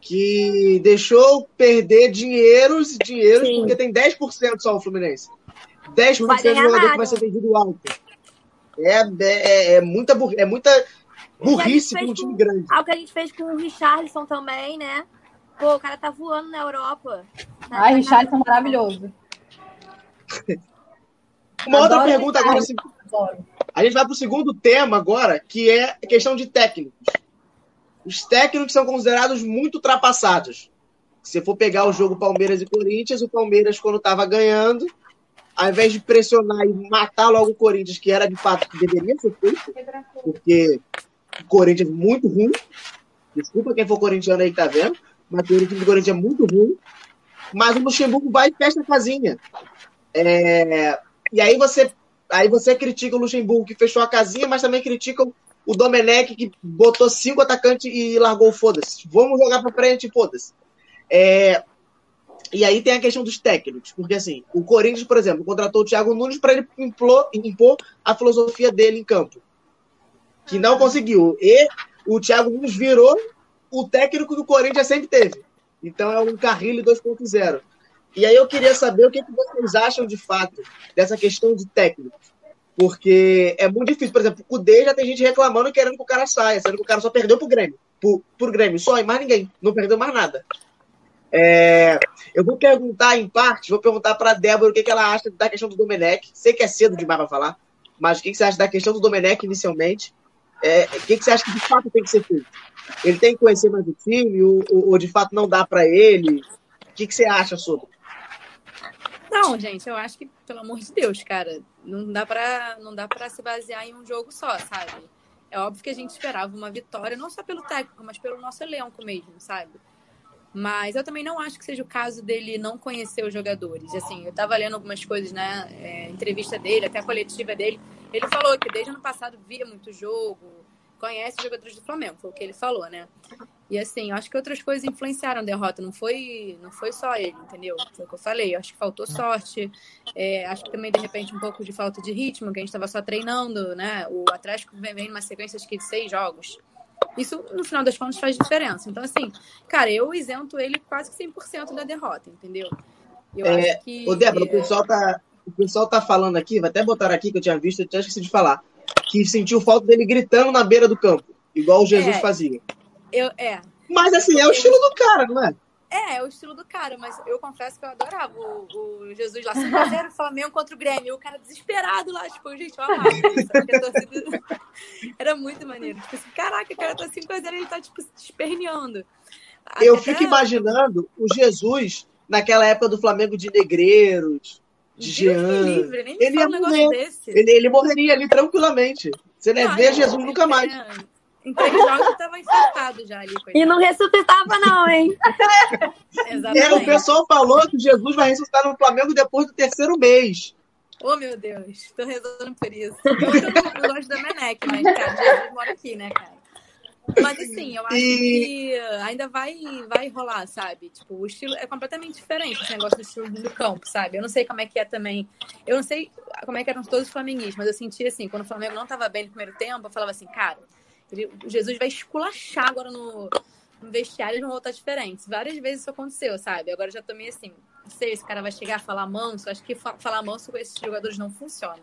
Que deixou perder dinheiros e dinheiros, Sim. porque tem 10% só o Fluminense. 10% do jogador nada. que vai ser vendido alto. É, é, é muita burrice. É muita burrice para um time com, grande. Algo que a gente fez com o Richarlison também, né? Pô, o cara tá voando na Europa. Tá Ai, Richarlison maravilhoso. Uma outra pergunta agora. Assim, a gente vai para o segundo tema agora, que é a questão de técnicos. Os técnicos são considerados muito ultrapassados. Se for pegar o jogo Palmeiras e Corinthians, o Palmeiras, quando estava ganhando, ao invés de pressionar e matar logo o Corinthians, que era de fato que deveria ser feito, porque Corinthians muito ruim. Desculpa quem for corintiano aí que tá vendo, mas o time do Corinthians é muito ruim. Mas o Luxemburgo vai e fecha a casinha. É... E aí você, aí você critica o Luxemburgo que fechou a casinha, mas também critica o Domenech que botou cinco atacantes e largou foda-se. Vamos jogar pra frente, foda-se. É... E aí tem a questão dos técnicos, porque assim, o Corinthians, por exemplo, contratou o Thiago Nunes para ele impor a filosofia dele em campo que não conseguiu. E o Thiago Nunes virou o técnico do Corinthians sempre teve. Então é um Carrilho 2.0. E aí eu queria saber o que, que vocês acham de fato dessa questão de técnico. Porque é muito difícil. Por exemplo, o D já tem gente reclamando querendo que o cara saia, sendo que o cara só perdeu pro Grêmio. Grêmio só e mais ninguém. Não perdeu mais nada. É, eu vou perguntar em parte, vou perguntar para Débora o que, que ela acha da questão do Domenech. Sei que é cedo demais para falar, mas o que, que você acha da questão do Domenech inicialmente? É, o que, que você acha que de fato tem que ser feito? Ele tem que conhecer mais o time ou, ou, ou de fato não dá para ele? O que, que você acha sobre? Não, gente, eu acho que, pelo amor de Deus, cara, não dá para não dá para se basear em um jogo só, sabe? É óbvio que a gente esperava uma vitória, não só pelo técnico, mas pelo nosso elenco mesmo, sabe? Mas eu também não acho que seja o caso dele não conhecer os jogadores. Assim, eu tava lendo algumas coisas, né? É, entrevista dele, até a coletiva dele. Ele falou que desde ano passado via muito jogo, conhece os jogadores do Flamengo, foi o que ele falou, né? E assim, eu acho que outras coisas influenciaram a derrota, não foi, não foi só ele, entendeu? Foi o que eu falei, eu acho que faltou sorte, é, acho que também, de repente, um pouco de falta de ritmo, que a gente estava só treinando, né? O Atlético vem, vem numa sequência de seis jogos. Isso, no final das contas, faz diferença. Então, assim, cara, eu isento ele quase que 100% da derrota, entendeu? Eu é, acho que. Ô, Débora, o pessoal tá. O pessoal tá falando aqui, vai até botar aqui que eu tinha visto, eu tinha esquecido de falar, que sentiu falta dele gritando na beira do campo, igual o Jesus é, fazia. Eu, é. Mas assim, é o estilo do cara, não é? É, é o estilo do cara, mas eu confesso que eu adorava o, o Jesus lá, 5x0 Flamengo contra o Grêmio. O cara desesperado lá, tipo, gente, olha lá. Torcida... Era muito maneiro. Tipo assim, caraca, o cara tá 5x0 ele tá, tipo, se esperneando. Eu Até... fico imaginando o Jesus naquela época do Flamengo de Negreiros, de Jean. Livre, nem ele. Ele, ele morreria ali tranquilamente. Você não ver Jesus nunca mais. Em três jogos estava infectado já ali. Coitado. E não ressuscitava, não, hein? Exatamente. É, o pessoal falou que Jesus vai ressuscitar no Flamengo depois do terceiro mês. Oh, meu Deus, tô rezando por isso. Eu, eu gosto da Menec, mas, cara, Jesus mora aqui, né, cara? Mas assim, eu acho e... que ainda vai, vai rolar, sabe? Tipo, o estilo é completamente diferente, esse negócio do estilo do campo, sabe? Eu não sei como é que é também. Eu não sei como é que eram todos os flamenguistas, mas eu senti assim, quando o Flamengo não tava bem no primeiro tempo, eu falava assim, cara, ele, Jesus vai esculachar agora no, no vestiário, eles vão voltar diferentes. Várias vezes isso aconteceu, sabe? Agora já tô meio assim, não sei, esse cara vai chegar a falar manso, acho que falar manso com esses jogadores não funciona.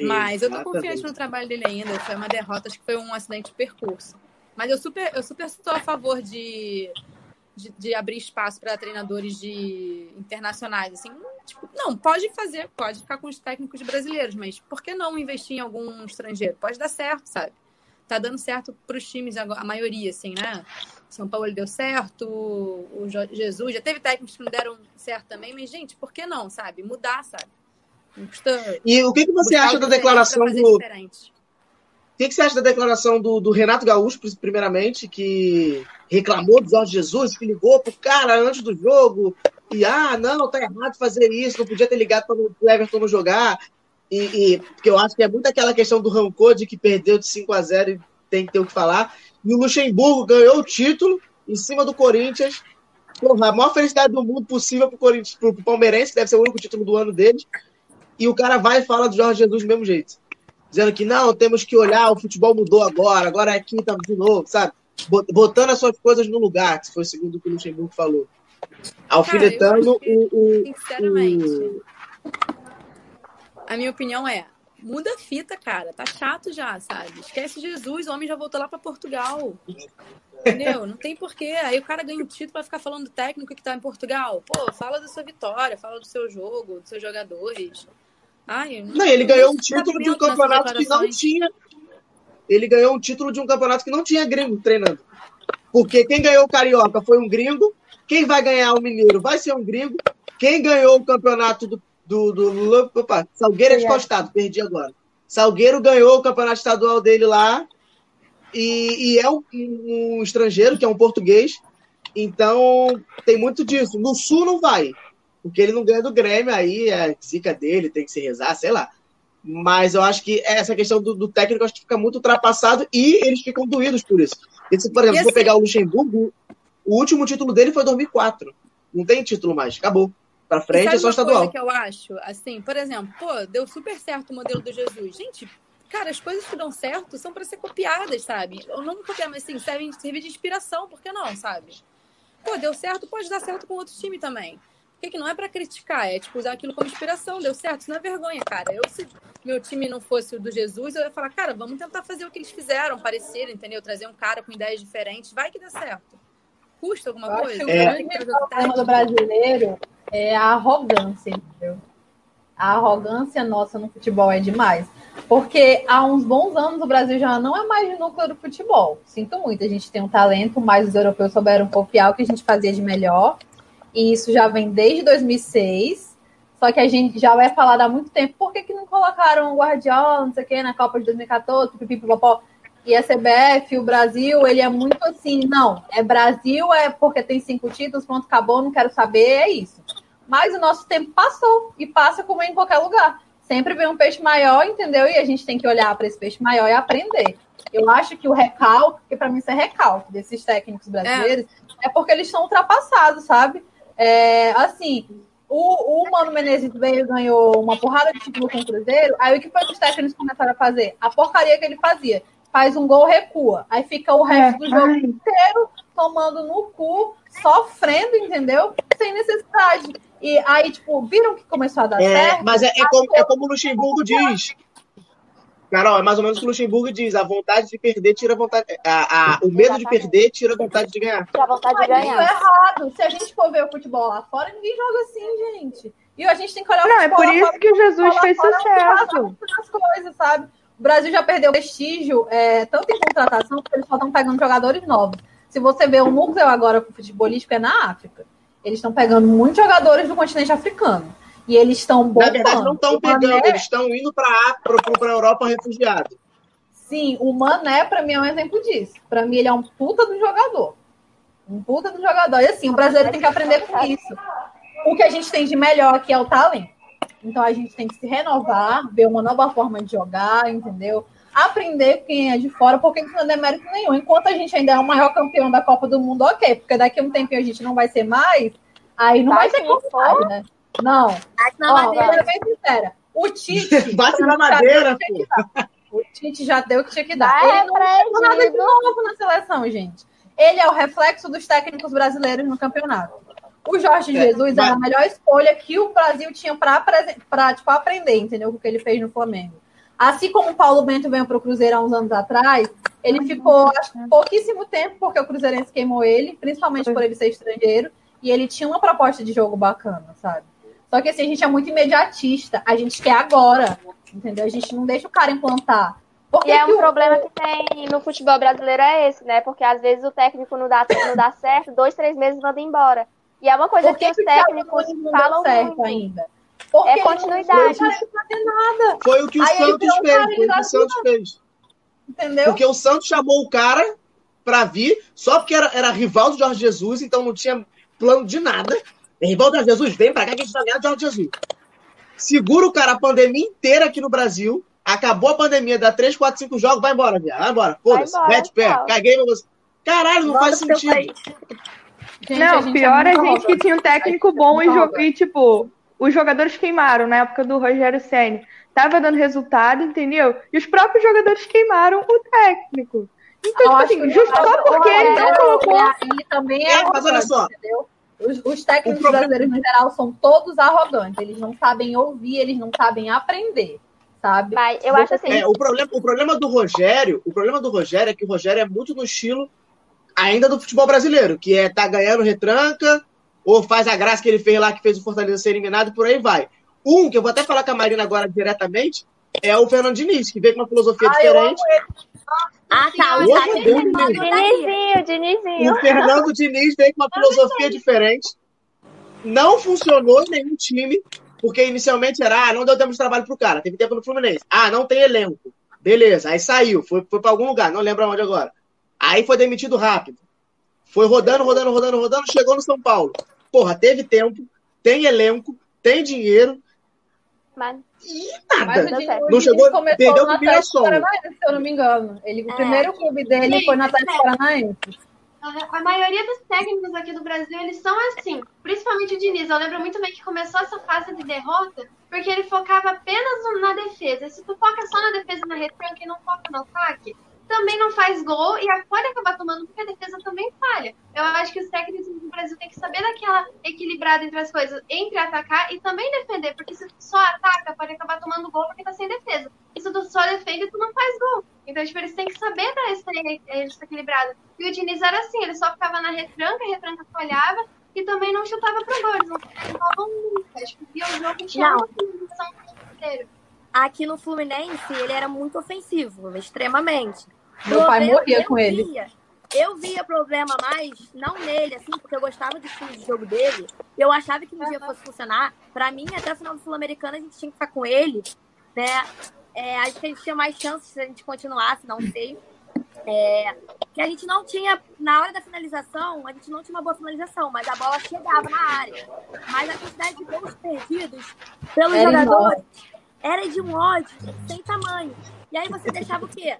Mas eu tô confiante no trabalho dele ainda. Foi uma derrota, acho que foi um acidente de percurso. Mas eu super, eu super estou a favor de, de, de abrir espaço para treinadores de internacionais. Assim, tipo, não, pode fazer, pode ficar com os técnicos brasileiros, mas por que não investir em algum estrangeiro? Pode dar certo, sabe? Tá dando certo para os times, a maioria, assim, né? São Paulo deu certo, o Jesus, já teve técnicos que não deram certo também, mas, gente, por que não, sabe? Mudar, sabe? E o que, que você acha da declaração do. O que, que você acha da declaração do, do, Renato Gaúcho, primeiramente, que reclamou do Jorge Jesus, que ligou pro cara antes do jogo, e ah, não, tá errado fazer isso, não podia ter ligado para o Everton não jogar. E, e, porque eu acho que é muito aquela questão do rancor de que perdeu de 5 a 0 e tem que ter o que falar. E o Luxemburgo ganhou o título em cima do Corinthians. Porra, a maior felicidade do mundo possível pro, Corinthians, pro, pro Palmeirense, que deve ser o único título do ano deles e o cara vai e fala do Jorge Jesus do mesmo jeito. Dizendo que não, temos que olhar, o futebol mudou agora, agora é quinta de novo, sabe? Botando as suas coisas no lugar, que foi segundo o que o Luxemburgo falou. Alfinetando que, o, o. Sinceramente. O... A minha opinião é: muda a fita, cara. Tá chato já, sabe? Esquece Jesus, o homem já voltou lá para Portugal. Entendeu? Não tem porquê. Aí o cara ganha o título para ficar falando do técnico que tá em Portugal. Pô, fala da sua vitória, fala do seu jogo, dos seus jogadores. Ai, não, ele ganhou um título de um campeonato que não tinha. Ele ganhou um título de um campeonato que não tinha gringo treinando. Porque quem ganhou o Carioca foi um gringo, quem vai ganhar o Mineiro vai ser um gringo, quem ganhou o campeonato do. Do, do opa, Salgueiro é de Costado, perdi agora. Salgueiro ganhou o campeonato estadual dele lá, e, e é um, um, estrangeiro, que é um português, então tem muito disso. No Sul não vai, porque ele não ganha do Grêmio, aí é zica dele, tem que se rezar, sei lá. Mas eu acho que essa questão do, do técnico acho que fica muito ultrapassado e eles ficam doídos por isso. E se, por exemplo, se assim... pegar o Luxemburgo, o último título dele foi 2004. Não tem título mais, acabou. Pra frente é só estadual. que eu acho, assim, por exemplo, pô, deu super certo o modelo do Jesus. Gente, cara, as coisas que dão certo são para ser copiadas, sabe? Ou não copiar, mas assim, servem, servem de inspiração, por que não, sabe? Pô, deu certo, pode dar certo com outro time também que, que não é para criticar, é tipo usar aquilo como inspiração. Deu certo, isso não é vergonha, cara. Eu, se meu time não fosse o do Jesus, eu ia falar, cara, vamos tentar fazer o que eles fizeram, parecer, entendeu? Trazer um cara com ideias diferentes, vai que dá certo. Custa alguma eu coisa? Acho que o problema do brasileiro é a arrogância, entendeu? A arrogância nossa no futebol é demais. Porque há uns bons anos o Brasil já não é mais o núcleo do futebol. Sinto muito, a gente tem um talento, mas os europeus souberam copiar o que a gente fazia de melhor e isso já vem desde 2006. Só que a gente já vai falar há muito tempo. Por que, que não colocaram o Guardiola, não sei o quê, na Copa de 2014, pipipipopó? E a CBF, o Brasil, ele é muito assim, não, é Brasil, é porque tem cinco títulos, pronto, acabou, não quero saber, é isso. Mas o nosso tempo passou e passa como em qualquer lugar. Sempre vem um peixe maior, entendeu? E a gente tem que olhar para esse peixe maior e aprender. Eu acho que o recalque, que para mim isso é recalque desses técnicos brasileiros, é. é porque eles são ultrapassados, sabe? É, assim, o, o Mano Menezes veio ganhou uma porrada de título com o Cruzeiro. Aí o que foi que os técnicos começaram a fazer? A porcaria que ele fazia. Faz um gol, recua. Aí fica o resto do jogo inteiro tomando no cu, sofrendo, entendeu? Sem necessidade. E aí, tipo, viram que começou a dar é, certo? Mas é, é, como, é como o Luxemburgo diz. Carol, é mais ou menos o que o Luxemburgo diz: a vontade de perder tira a vontade. A, a, o medo de perder tira a vontade de ganhar. Tira a vontade de ganhar. Isso é errado. Se a gente for ver o futebol lá fora, ninguém joga assim, gente. E a gente tem que olhar o Não, é por isso que o Jesus fez sucesso. As coisas, sabe? O Brasil já perdeu prestígio, é, tanto em contratação, porque eles só estão pegando jogadores novos. Se você vê o núcleo agora com o futebolístico é na África. Eles estão pegando muitos jogadores do continente africano. E eles estão Na verdade, não estão pegando, Mané... eles estão indo para a Europa refugiado. Sim, o Mané, para mim, é um exemplo disso. Para mim, ele é um puta do jogador. Um puta do jogador. E assim, o brasileiro tem que aprender com isso. O que a gente tem de melhor aqui é o talento. Então a gente tem que se renovar, ver uma nova forma de jogar, entendeu? Aprender quem é de fora, porque isso não é mérito nenhum. Enquanto a gente ainda é o maior campeão da Copa do Mundo, ok, porque daqui a um tempinho a gente não vai ser mais, aí não tá vai ser como né? Não. Ó, madeira. bem sincera. O Tite. Bate na madeira, pô. O Tite já deu o que tinha que dar. Ele não fez nada de novo na seleção, gente. Ele é o reflexo dos técnicos brasileiros no campeonato. O Jorge é, Jesus mas... era a melhor escolha que o Brasil tinha para tipo, aprender, entendeu? O que ele fez no Flamengo. Assim como o Paulo Bento veio para o Cruzeiro há uns anos atrás, ele ficou acho, pouquíssimo tempo, porque o Cruzeirense queimou ele, principalmente por ele ser estrangeiro, e ele tinha uma proposta de jogo bacana, sabe? Só que assim, a gente é muito imediatista. A gente quer agora. Entendeu? A gente não deixa o cara implantar. Porque e é um o... problema que tem no futebol brasileiro é esse, né? Porque às vezes o técnico não dá, não dá certo, dois, três meses manda embora. E é uma coisa que, que, os técnicos não falam certo muito. ainda. Porque é continuidade. Não foi o que o Aí Santos fez. Foi o que o Santos fez. Entendeu? Porque o Santos chamou o cara para vir, só porque era, era rival do Jorge Jesus, então não tinha plano de nada. Rival da Jesus, vem pra cá que a gente vai ganhar de Jorge Jesus. Segura o cara a pandemia inteira aqui no Brasil. Acabou a pandemia, dá 3, 4, 5 jogos, vai embora, viado. Vai embora. Foda-se, mete pé, caguei pra você. Caralho, não Volta faz sentido. Gente, não, pior é a gente que tinha um técnico bom e, e, tipo, os jogadores queimaram na época do Rogério Senna. Tava dando resultado, entendeu? E os próprios jogadores queimaram o técnico. Então, tipo assim, justo só porque ele não colocou. E também é, mas olha só. Entendeu? Os, os técnicos problema... brasileiros, no geral, são todos arrogantes. Eles não sabem ouvir, eles não sabem aprender, sabe? Mas eu acho assim. É, o, problema, o problema do Rogério, o problema do Rogério é que o Rogério é muito no estilo ainda do futebol brasileiro, que é tá ganhando retranca, ou faz a graça que ele fez lá, que fez o Fortaleza ser eliminado, e por aí vai. Um, que eu vou até falar com a Marina agora diretamente, é o Fernando Diniz, que veio com uma filosofia ah, diferente. Ah, tá. O Dinizinho, Dinizinho. O Fernando Diniz veio com uma filosofia diferente. Não funcionou em nenhum time, porque inicialmente era, ah, não deu tempo de trabalho pro cara. Teve tempo no Fluminense. Ah, não tem elenco. Beleza, aí saiu, foi, foi para algum lugar, não lembro onde agora. Aí foi demitido rápido. Foi rodando, rodando, rodando, rodando, chegou no São Paulo. Porra, teve tempo, tem elenco, tem dinheiro, mas... E nada. Mas não chegou, perdeu o Mirassol. Se eu não me engano. Ele, o é. primeiro clube dele Sim, foi na Atlético. Paranaense. A maioria dos técnicos aqui do Brasil, eles são assim. Principalmente o Diniz. Eu lembro muito bem que começou essa fase de derrota porque ele focava apenas na defesa. E se tu foca só na defesa na retranca e não foca no ataque, também não faz gol e pode acabar tomando porque a defesa também falha. Eu acho que os técnicos do Brasil têm que saber daquela equilibrada entre as coisas, entre atacar e também defender, porque se tu só ataca, pode acabar tomando gol porque tá sem defesa. E se tu só defende, tu não faz gol. Então, tipo, eles têm que saber dar esse, esse equilibrado. E o Diniz era assim, ele só ficava na retranca, a retranca falhava e também não chutava pro gol, eles não chutavam nunca. Tipo, via o jogo tinha uma inteiro. Aqui no Fluminense, ele era muito ofensivo, extremamente. Meu pai morria com ele. Via, eu via problema mais, não nele, assim, porque eu gostava do estilo de jogo dele. Eu achava que um dia fosse funcionar. Pra mim, até o final do Sul-Americano, a gente tinha que ficar com ele, né? É, acho que a gente tinha mais chances se a gente continuasse, não sei. É, que a gente não tinha, na hora da finalização, a gente não tinha uma boa finalização, mas a bola chegava na área. Mas a quantidade de gols perdidos pelos Era jogadores era de um ódio sem tamanho. E aí você deixava o quê?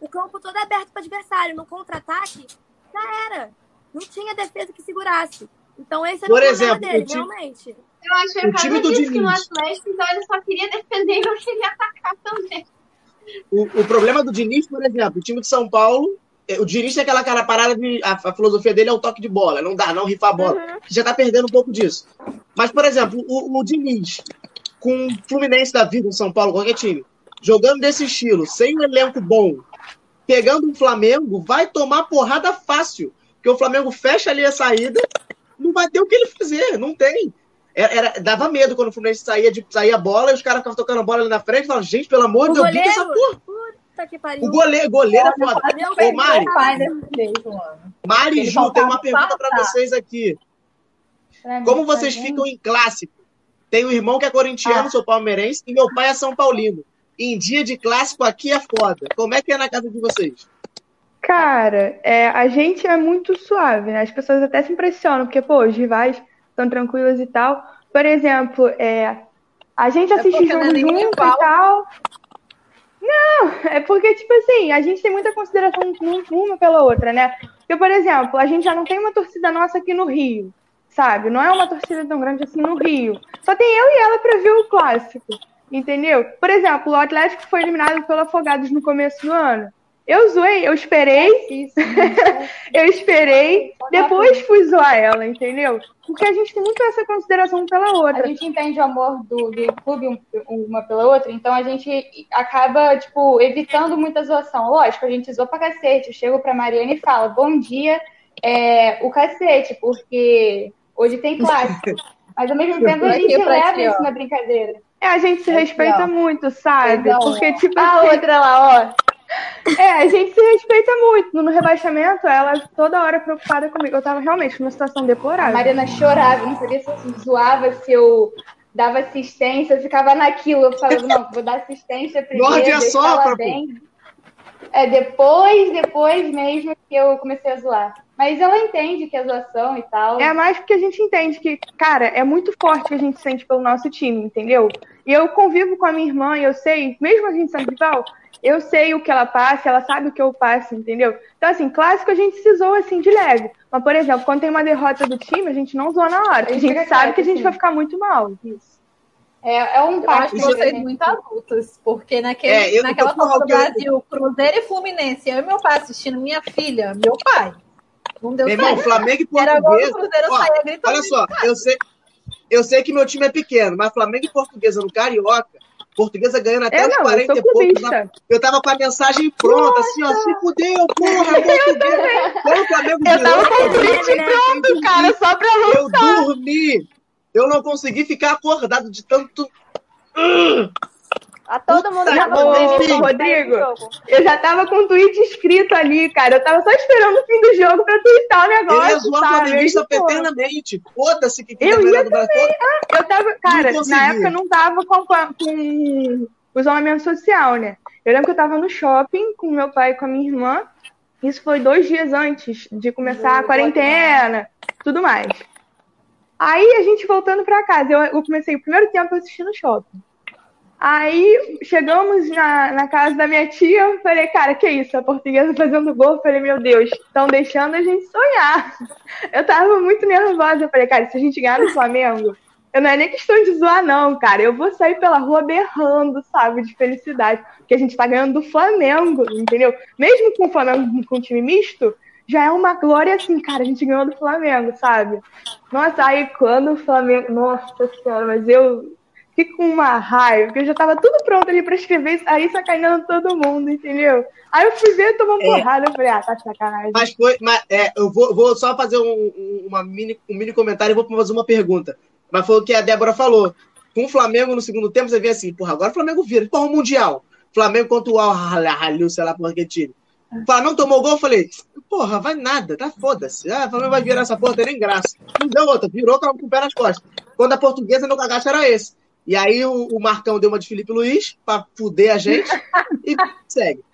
O campo todo aberto para o adversário. No contra-ataque, já era. Não tinha defesa que segurasse. Então esse era Por o exemplo, dele, o time, realmente. Eu achei o time do Diniz. que no Atlético, então ele só queria defender e não queria atacar também. O, o problema do Diniz, por exemplo, o time de São Paulo, é, o Diniz tem aquela cara parada de. A, a, filosofia dele é o toque de bola, não dá, não rifar a bola. Uhum. Já tá perdendo um pouco disso. Mas, por exemplo, o, o Diniz, com o Fluminense da vida, São Paulo, qualquer time, jogando desse estilo, sem um elenco bom, pegando um Flamengo, vai tomar porrada fácil. Porque o Flamengo fecha ali a saída, não vai ter o que ele fazer, não tem. Era, era dava medo quando o Fluminense saía, de, saía a bola e os caras ficavam tocando a bola ali na frente e falavam, gente, pelo amor de Deus, essa porra. Puta que pariu. O goleiro, goleiro é foda. Ô, Mari, Mari e Ju, tem uma pergunta para vocês aqui. Como vocês ficam em clássico? Tem um irmão que é corintiano, ah. sou palmeirense, e meu pai é São Paulino. Em dia de clássico aqui é foda. Como é que é na casa de vocês? Cara, é, a gente é muito suave, né? As pessoas até se impressionam, porque, pô, os rivais estão tranquilos e tal. Por exemplo, é, a gente é assiste é jogo junto e tal. Não, é porque, tipo assim, a gente tem muita consideração uma pela outra, né? Porque, por exemplo, a gente já não tem uma torcida nossa aqui no Rio, sabe? Não é uma torcida tão grande assim no Rio. Só tem eu e ela pra ver o clássico, entendeu? Por exemplo, o Atlético foi eliminado pelo Afogados no começo do ano. Eu zoei, eu esperei. eu esperei, depois fui zoar ela, entendeu? Porque a gente tem muito essa consideração pela outra. A gente entende o amor do, do clube uma pela outra, então a gente acaba, tipo, evitando muita zoação. Lógico, a gente zoa pra cacete. Eu chego pra Mariana e falo, bom dia, é, o cacete, porque hoje tem clássico. Mas ao mesmo tempo a gente leva isso na brincadeira. É, a gente se respeita muito, sabe? Porque, tipo. A assim, outra lá, ó. É, a gente se respeita muito. No rebaixamento, ela toda hora preocupada comigo. Eu tava realmente numa situação deplorável. A Mariana chorava, não sabia se eu zoava, se eu dava assistência, eu ficava naquilo. Eu falava, não, vou dar assistência primeiro. Morde a sopra, bem. É, depois, depois mesmo que eu comecei a zoar. Mas ela entende que é zoação e tal. É mais porque a gente entende que, cara, é muito forte que a gente sente pelo nosso time, entendeu? E eu convivo com a minha irmã e eu sei, mesmo a gente sendo rival, eu sei o que ela passa, ela sabe o que eu passo, entendeu? Então, assim, clássico a gente se zoa assim de leve. Mas, por exemplo, quando tem uma derrota do time, a gente não zoa na hora. A gente, a gente sabe que a gente vai ficar muito mal. Isso. É, é um passo de vocês muito adultas, porque naquele, é, naquela Copa do Brasil, Cruzeiro e Fluminense, eu e meu pai assistindo minha filha, meu pai. Não deu meu certo. irmão, Flamengo e Portuguesa. Ó, olha só, eu sei, eu sei que meu time é pequeno, mas Flamengo e Portuguesa no Carioca, Portuguesa ganhando até é, os 40 e poucos. Eu tava com a mensagem pronta, Nossa. assim, ó, se fudeu, porra, Portuguesa. Eu, Flamengo eu tava com o tweet pronto, cara, só pra lançar. Eu dormi. Eu não consegui ficar acordado de tanto. A todo mundo tava Ô, Rodrigo, eu já tava com o tweet escrito ali, cara. Eu tava só esperando o fim do jogo pra twittar o negócio. Ele ia zoar o flamenguista eternamente. Foda-se que eu ia também. Ah, eu tava, cara, na época eu não tava com, com o isolamento social, né? Eu lembro que eu tava no shopping com meu pai e com a minha irmã. Isso foi dois dias antes de começar a quarentena, tudo mais. Aí a gente voltando pra casa, eu, eu comecei o primeiro tempo assistindo shopping. Aí chegamos na, na casa da minha tia, eu falei, cara, que isso? A portuguesa fazendo gol. Eu falei, meu Deus, estão deixando a gente sonhar. Eu tava muito nervosa. Eu falei, cara, se a gente ganhar no Flamengo, eu não é nem questão de zoar, não, cara. Eu vou sair pela rua berrando, sabe, de felicidade. Porque a gente tá ganhando do Flamengo, entendeu? Mesmo com o Flamengo com time misto, já é uma glória assim, cara, a gente ganhou do Flamengo, sabe? Nossa, aí quando o Flamengo. Nossa senhora, mas eu fico com uma raiva, porque eu já tava tudo pronto ali pra escrever, aí sacaneando todo mundo, entendeu? Aí eu fui ver, tomou é, porrada, eu falei, ah, tá de sacanagem. Mas foi, mas, é, eu vou, vou só fazer um, uma mini, um mini comentário e vou fazer uma pergunta. Mas foi o que a Débora falou. Com o Flamengo no segundo tempo, você vê assim, porra, agora o Flamengo vira. Porra, o Mundial. Flamengo contra o Al sei lá, por que time. O Flamengo tomou gol, eu falei, porra, vai nada, tá foda-se. Ah, o Flamengo vai virar essa porra, tem nem graça. Não deu outra, virou com o pé nas costas. Quando a portuguesa, meu cagaço era esse. E aí o, o Marcão deu uma de Felipe Luiz para fuder a gente e segue.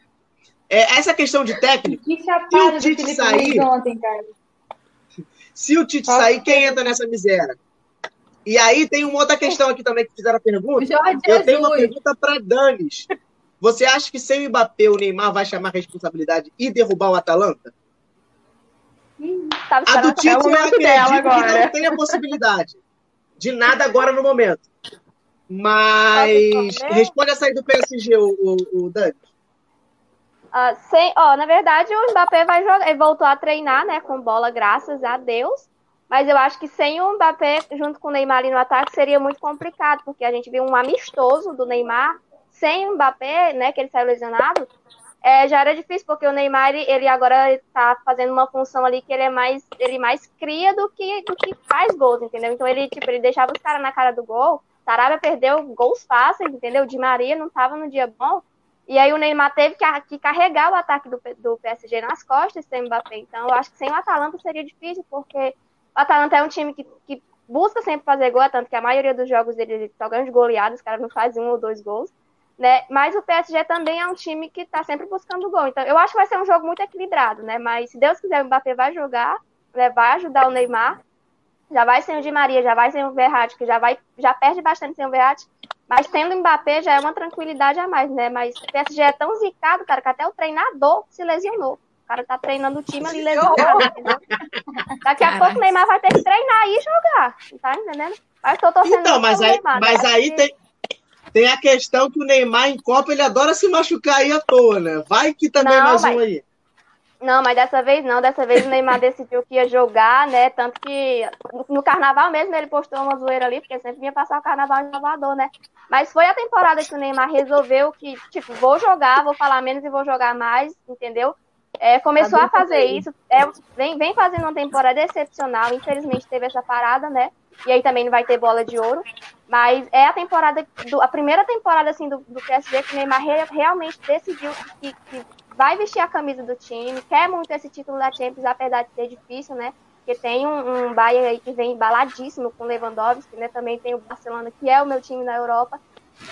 É, essa questão de técnico, que se o Tite sair, ontem, se o Tite sair, quem entra nessa miséria? E aí tem uma outra questão aqui também que fizeram a pergunta. Jorge Eu Jesus. tenho uma pergunta para Danis. Você acha que sem o Mbappé o Neymar vai chamar a responsabilidade e derrubar o Atalanta? Hum, a do é eu acredito que não tem a possibilidade de nada agora no momento. Mas responde essa aí do PSG, o, o, o Dani. Uh, sem, ó, na verdade, o Mbappé vai jogar. Ele voltou a treinar, né, com bola, graças a Deus. Mas eu acho que sem o Mbappé junto com o Neymar ali no ataque seria muito complicado, porque a gente viu um amistoso do Neymar sem o Mbappé, né, que ele saiu lesionado. É, já era difícil, porque o Neymar, ele, agora está fazendo uma função ali que ele é mais, ele mais cria do que, do que faz gols, entendeu? Então ele, tipo, ele deixava os caras na cara do gol Sarabia perdeu gols fáceis, entendeu? Di Maria não estava no dia bom. E aí o Neymar teve que, que carregar o ataque do, do PSG nas costas sem Mbappé. Então eu acho que sem o Atalanta seria difícil, porque o Atalanta é um time que, que busca sempre fazer gol, tanto que a maioria dos jogos dele só ganha de goleadas, os caras não fazem um ou dois gols. Né? Mas o PSG também é um time que está sempre buscando gol. Então, eu acho que vai ser um jogo muito equilibrado, né? Mas se Deus quiser, o Mbappé vai jogar, né? vai ajudar o Neymar. Já vai sem o Di Maria, já vai sem o Verratti, que já vai, já perde bastante sem o Verratti. Mas tendo o Mbappé já é uma tranquilidade a mais, né? Mas o PSG é tão zicado, cara, que até o treinador se lesionou. O cara tá treinando o time ali lesionado, entendeu? Daqui a pouco o Neymar vai ter que treinar e jogar. Tá entendendo? Mas tô torcendo então, mas aí, Neymar, mas né? aí tem, tem a questão que o Neymar em Copa ele adora se machucar aí à toa, né? Vai que também não, mais mas... um aí. Não, mas dessa vez não. Dessa vez o Neymar decidiu que ia jogar, né? Tanto que no carnaval mesmo ele postou uma zoeira ali, porque sempre vinha passar o carnaval em Salvador, né? Mas foi a temporada que o Neymar resolveu que, tipo, vou jogar, vou falar menos e vou jogar mais, entendeu? É, começou a fazer isso, é, vem, vem fazendo uma temporada excepcional. Infelizmente teve essa parada, né? E aí também não vai ter bola de ouro. Mas é a temporada, do, a primeira temporada assim, do, do PSG que o Neymar re, realmente decidiu que, que vai vestir a camisa do time, quer muito esse título da Champions, apesar de ser difícil, né? Porque tem um, um Bayern aí que vem embaladíssimo com Lewandowski, né? Também tem o Barcelona, que é o meu time na Europa.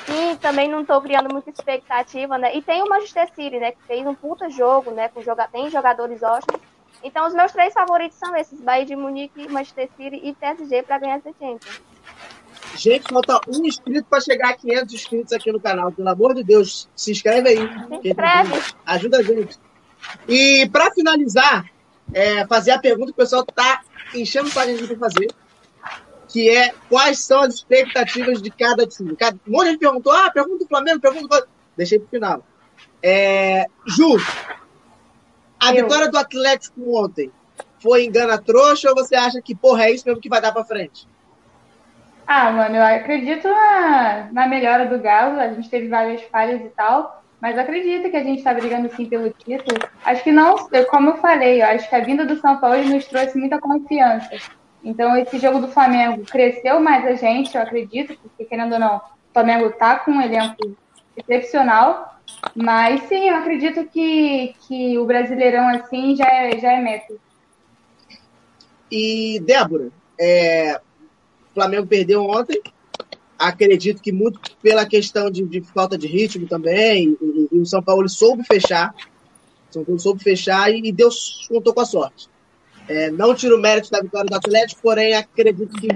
E também não estou criando muita expectativa, né? E tem o Manchester City, né? Que fez um puta jogo, né? Com joga... Tem jogadores ótimos. Então, os meus três favoritos são esses: Bayern de Munique, Manchester City e PSG para ganhar essa Champions. Gente, falta um inscrito para chegar a 500 inscritos aqui no canal. Pelo amor de Deus, se inscreve aí. Se inscreve. Ajuda a gente. E para finalizar, é, fazer a pergunta que o pessoal está enchendo o saco para fazer, que é quais são as expectativas de cada time. Cada, um monte de gente perguntou, ah, pergunta do Flamengo, pergunta do Deixei para o final. É, Ju, a Eu. vitória do Atlético ontem foi engana trouxa ou você acha que, porra, é isso mesmo que vai dar para frente? Ah, mano, eu acredito na, na melhora do Galo. A gente teve várias falhas e tal, mas acredito que a gente está brigando sim pelo título. Acho que não, como eu falei, eu acho que a vinda do São Paulo nos trouxe muita confiança. Então, esse jogo do Flamengo cresceu mais a gente, eu acredito, porque querendo ou não, o Flamengo tá com um elenco excepcional. Mas sim, eu acredito que, que o Brasileirão assim já é, já é meta. E, Débora, é, o Flamengo perdeu ontem. Acredito que muito pela questão de, de falta de ritmo também. E, e, o São Paulo soube fechar. O São Paulo soube fechar e, e Deus contou com a sorte. É, não tiro o mérito da vitória do Atlético, porém acredito que,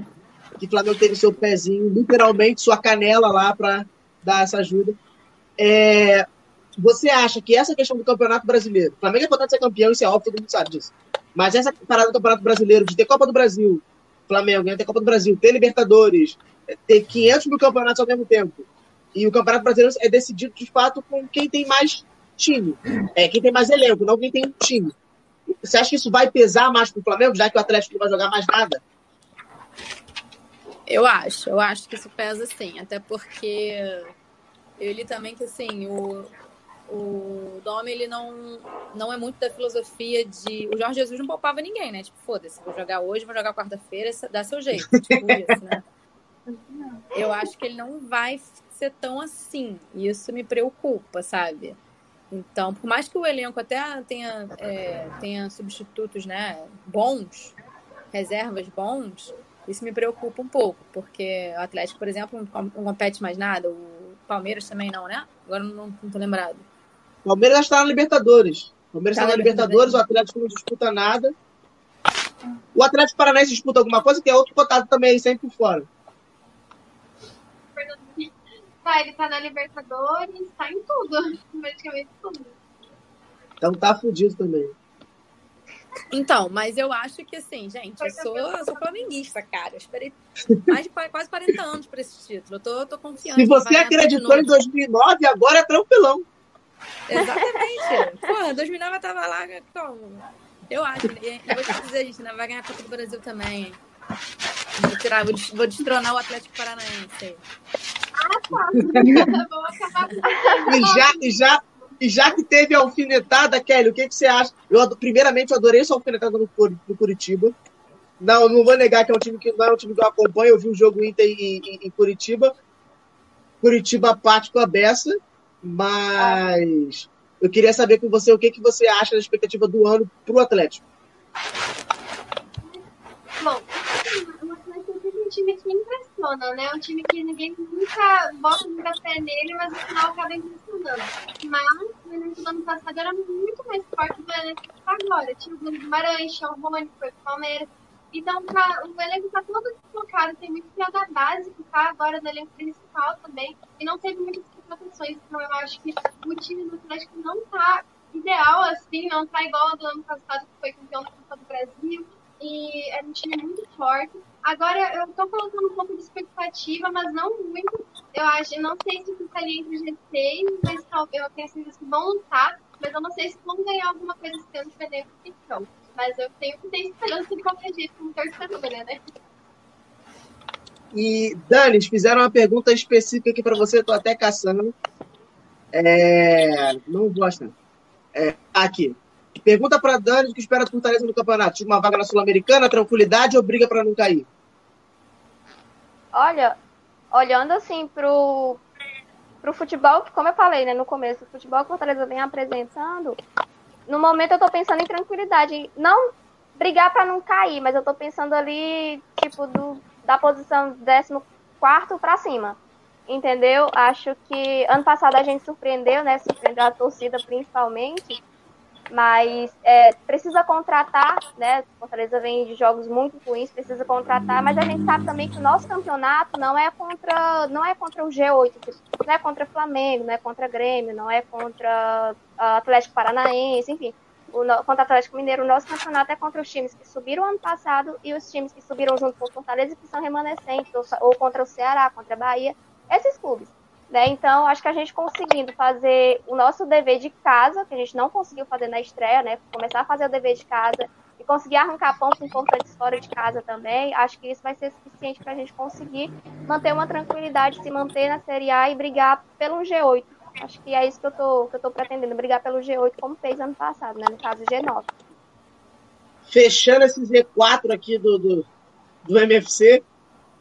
que o Flamengo teve seu pezinho, literalmente sua canela lá para dar essa ajuda. É, você acha que essa questão do Campeonato Brasileiro, o Flamengo é importante ser campeão, isso é óbvio, todo mundo sabe disso. Mas essa parada do Campeonato Brasileiro, de ter Copa do Brasil, Flamengo ganha ter Copa do Brasil, ter Libertadores, ter 500 mil campeonatos ao mesmo tempo. E o Campeonato Brasileiro é decidido de fato com quem tem mais time, é, quem tem mais elenco, não quem tem um time. Você acha que isso vai pesar mais para o Flamengo, já que o Atlético não vai jogar mais nada? Eu acho, eu acho que isso pesa sim, até porque ele também que assim, o, o Dome, ele não, não é muito da filosofia de. O Jorge Jesus não poupava ninguém, né? Tipo, foda-se, vou jogar hoje, vou jogar quarta-feira, dá seu jeito. Tipo isso, né? Eu acho que ele não vai ser tão assim. E isso me preocupa, sabe? Então, por mais que o elenco até tenha, é, tenha substitutos né, bons, reservas bons, isso me preocupa um pouco, porque o Atlético, por exemplo, não compete mais nada, o Palmeiras também não, né? Agora não, não tô lembrado. O Palmeiras está na Libertadores. O Palmeiras está tá na Libertadores, o Atlético não disputa nada. O Atlético Paranaense disputa alguma coisa, que é outro cotado também sempre fora. Tá, ele tá na Libertadores, tá em tudo. Praticamente tudo. Então tá fudido também. Então, mas eu acho que assim, gente, eu sou, eu sou flamenguista, cara. Eu esperei mais de quase 40 anos para esse título. Eu tô, tô confiante. Se você acreditou em 2009, agora é tranquilão. Exatamente. Porra, 2009 eu tava lá como? Eu acho. E vou te dizer, gente, vai ganhar a Copa do Brasil também. Vou, tirar, vou, vou destronar o Atlético Paranaense. Ah, tá. e já, e já, e já que teve a alfinetada, Kelly, o que, que você acha? Eu, primeiramente, eu adorei essa alfinetada no, no Curitiba. Não, não vou negar que é um time que não é um time que eu acompanho. Eu vi o jogo Inter em, em, em Curitiba. Curitiba parte com a beça Mas eu queria saber com você o que, que você acha da expectativa do ano para o Atlético. Bom, o Atlético é um time que impressiona, né? Um time que ninguém nunca bota muita fé nele, mas no final acaba impressionando. Mas o do ano passado era muito mais forte do que agora. Tinha o Bruno Guimarães, o Rony, foi pro Palmeiras. Então tá, o elenco tá todo desfocado, tem muito da base que tá agora no elenco principal também. E não teve muitas contratações. Então eu acho que o time do Atlético não tá ideal assim, não tá igual ao do ano passado, que foi campeão da Copa do Brasil. E é um time muito forte. Agora, eu tô colocando um pouco de expectativa, mas não muito. Eu acho, não sei se fica ali entre os G6, mas eu tenho certeza que vão lutar. Mas eu não sei se vão ganhar alguma coisa ano de a competição. Mas eu tenho que ter esperança de qualquer jeito como torcedora, né? E, Dani, fizeram uma pergunta específica aqui para você, estou até caçando. É... Não gosta. É... Aqui. Pergunta para Dani o que espera do Fortaleza no campeonato. Uma vaga na Sul-Americana, tranquilidade ou briga para não cair? Olha, olhando assim pro, pro futebol, como eu falei né, no começo, o futebol que o Fortaleza vem apresentando, no momento eu estou pensando em tranquilidade. Não brigar para não cair, mas eu estou pensando ali, tipo, do da posição 14 para cima. Entendeu? Acho que ano passado a gente surpreendeu, né? Surpreendeu a torcida principalmente. Mas é, precisa contratar, né? Fortaleza vem de jogos muito ruins, precisa contratar, mas a gente sabe também que o nosso campeonato não é contra, não é contra o G8, não é contra Flamengo, não é contra Grêmio, não é contra Atlético Paranaense, enfim o, contra o Atlético Mineiro, o nosso campeonato é contra os times que subiram ano passado e os times que subiram junto com o Fortaleza que são remanescentes, ou, ou contra o Ceará, contra a Bahia, esses clubes. Né? Então, acho que a gente conseguindo fazer o nosso dever de casa, que a gente não conseguiu fazer na estreia, né? começar a fazer o dever de casa e conseguir arrancar pontos importantes fora de casa também, acho que isso vai ser suficiente para a gente conseguir manter uma tranquilidade, se manter na Série A e brigar pelo G8. Acho que é isso que eu tô, que eu tô pretendendo, brigar pelo G8 como fez ano passado, né? No caso, G9. Fechando esse Z4 aqui do, do, do MFC,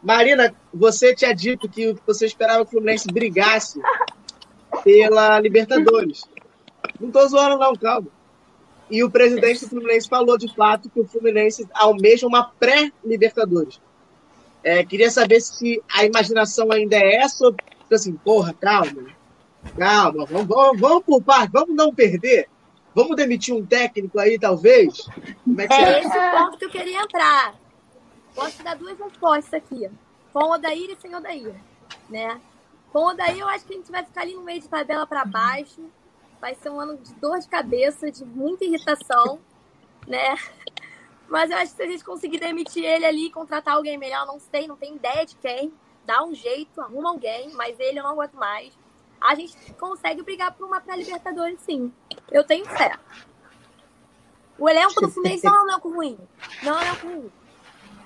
Marina, você tinha dito que você esperava que o Fluminense brigasse pela Libertadores. Não tô zoando, não, calma. E o presidente do Fluminense falou de fato que o Fluminense almeja uma pré-Libertadores. É, queria saber se a imaginação ainda é essa ou assim, porra, calma. Calma, vamos, vamos, vamos por parte, vamos não perder. Vamos demitir um técnico aí, talvez? Como é que é esse o ponto que eu queria entrar. Posso dar duas respostas aqui. Com Odair e sem Odair. Né? Com Odair, eu acho que a gente vai ficar ali no meio de tabela para baixo. Vai ser um ano de dor de cabeça, de muita irritação. né? Mas eu acho que se a gente conseguir demitir ele ali e contratar alguém melhor, não sei, não tenho ideia de quem. Dá um jeito, arruma alguém, mas ele eu não aguento mais a gente consegue brigar por uma pré-Libertadores, sim. Eu tenho fé. O elenco do Fluminense não é um elenco ruim. Não é um elenco ruim.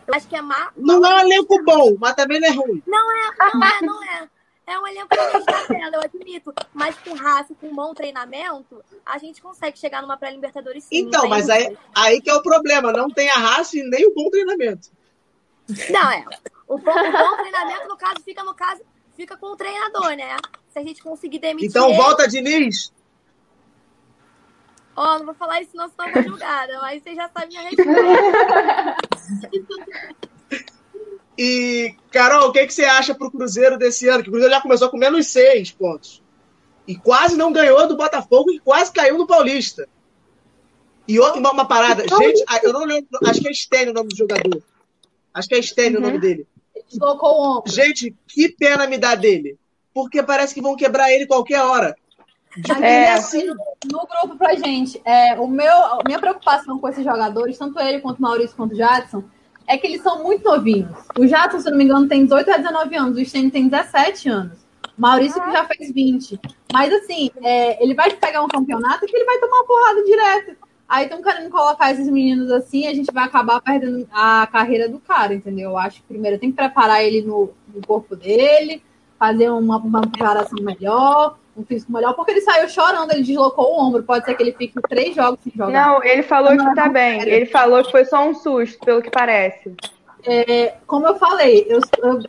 Eu acho que é má. Não é um elenco bom, mas também não é ruim. Não é, não é, não é. É um elenco que está tela, eu admito. Mas com raça, com bom treinamento, a gente consegue chegar numa pré-Libertadores sim. Então, mas aí, aí que é o problema. Não tem a raça e nem o bom treinamento. Não, é. O bom, o bom treinamento, no caso, fica no caso, fica com o treinador, né? Se a gente conseguir demitir. Então ele... volta, Diniz! Ó, oh, não vou falar isso, senão você não julgada, mas você já sabe minha resposta. e, Carol, o que, que você acha pro Cruzeiro desse ano? Que o Cruzeiro já começou com menos seis pontos. E quase não ganhou do Botafogo e quase caiu no Paulista. E outra, uma, uma parada. Então, Gente, eu não lembro. Acho que é Stênio o nome do jogador. Acho que é Stênio uhum. o nome dele. Deslocou o ombro. Gente, que pena me dá dele. Porque parece que vão quebrar ele qualquer hora. É, assim. No grupo pra gente, é, o meu, a minha preocupação com esses jogadores, tanto ele quanto o Maurício quanto o Jadson, é que eles são muito novinhos. O Jadson, se não me engano, tem 18 a 19 anos, o Stênio tem 17 anos. O Maurício que já fez 20. Mas assim, é, ele vai pegar um campeonato que ele vai tomar uma porrada direto. Aí estão querendo colocar esses meninos assim, a gente vai acabar perdendo a carreira do cara, entendeu? Eu acho que primeiro tem que preparar ele no, no corpo dele, fazer uma, uma preparação melhor, um físico melhor, porque ele saiu chorando, ele deslocou o ombro. Pode ser que ele fique três jogos sem jogar. Não, ele falou não, que tá bem. Ele falou que foi só um susto, pelo que parece. É, como eu falei, eu, eu,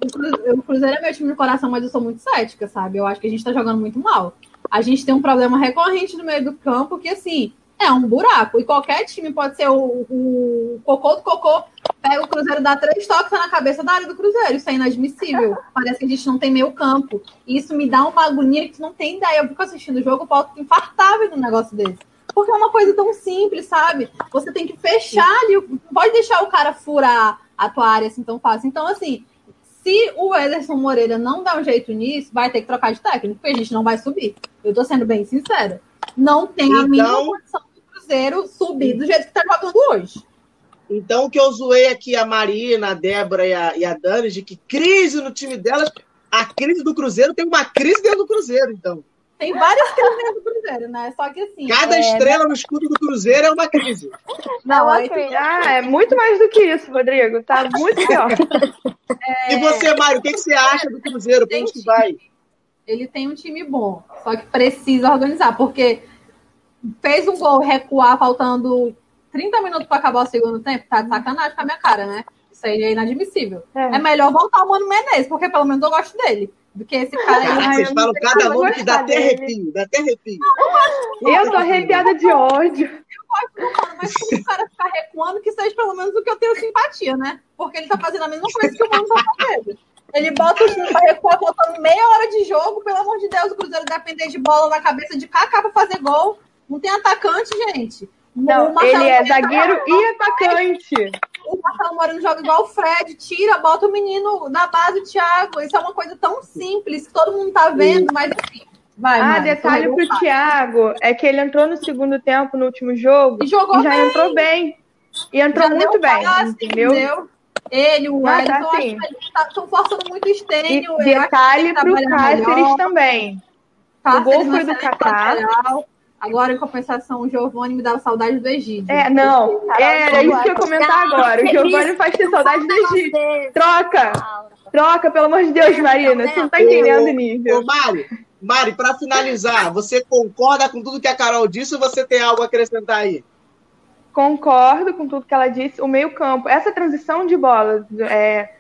eu, o Cruzeiro é meu time de coração, mas eu sou muito cética, sabe? Eu acho que a gente tá jogando muito mal. a gente tem um problema recorrente no meio do campo que, assim, é um buraco. E qualquer time pode ser o, o cocô do cocô, pega o Cruzeiro, dá três toques na cabeça da área do Cruzeiro. Isso é inadmissível. Parece que a gente não tem meio campo. E isso me dá uma agonia que tu não tem ideia. Eu fico assistindo o jogo, eu posso infartar vendo um negócio desse. Porque é uma coisa tão simples, sabe? Você tem que fechar ali, não pode deixar o cara furar a tua área assim tão fácil. Então, assim, se o Ederson Moreira não dá um jeito nisso, vai ter que trocar de técnico, porque a gente não vai subir. Eu tô sendo bem sincera. Não tem a mínima então, condição do Cruzeiro subir do jeito que tá jogando hoje. Então, o que eu zoei aqui a Marina, a Débora e a, e a Dani, de que crise no time delas, a crise do Cruzeiro tem uma crise dentro do Cruzeiro, então. Tem várias crises do Cruzeiro, né? Só que assim. Cada é... estrela no escudo do Cruzeiro é uma crise. Não, é ah, é muito mais do que isso, Rodrigo. Tá muito pior. É... E você, Mário, o que, que você acha do Cruzeiro? Para onde que vai? Ele tem um time bom, só que precisa organizar, porque fez um gol recuar faltando 30 minutos para acabar o segundo tempo, tá de sacanagem com a minha cara, né? Isso aí é inadmissível. É, é melhor voltar o Mano Menezes, porque pelo menos eu gosto dele do que esse cara aí. Vocês falam cada nome que dá até arrepio, dá até arrepio. Não, eu, eu tô arrepiada de ódio. Eu gosto do mano, mas se o cara ficar recuando, que seja pelo menos o que eu tenho simpatia, né? Porque ele tá fazendo a mesma coisa que o mano tá fazendo. Ele bota o time pra recuar, faltando meia hora de jogo, pelo amor de Deus, o Cruzeiro depender de bola na cabeça de Kaká pra fazer gol. Não tem atacante, gente. Não, ele é zagueiro e atacante. O Marcelo Moreno joga igual o Fred, tira, bota o menino na base, Thiago. Isso é uma coisa tão simples que todo mundo tá vendo, mas assim. Vai, ah, Mari, detalhe pro Thiago é que ele entrou no segundo tempo no último jogo e, jogou e já bem. entrou bem. E entrou já muito bem, passe, entendeu? entendeu? Ele, o Wellington, tá assim, estão tá, forçando muito estênio. Detalhe pro Cáceres também. Cáceres o gol foi do Kaká. Agora, em compensação, o Giovanni me dava saudade do Egídio. É, não. Era isso que eu ia comentar agora. O Giovanni faz ter saudade do Egídio. Troca! Troca, pelo amor de Deus, Marina. Você não tá entendendo o nível. Ô, Mari, Mari, para finalizar, você concorda com tudo que a Carol disse ou você tem algo a acrescentar aí? Concordo com tudo que ela disse. O meio-campo, essa transição de bola é,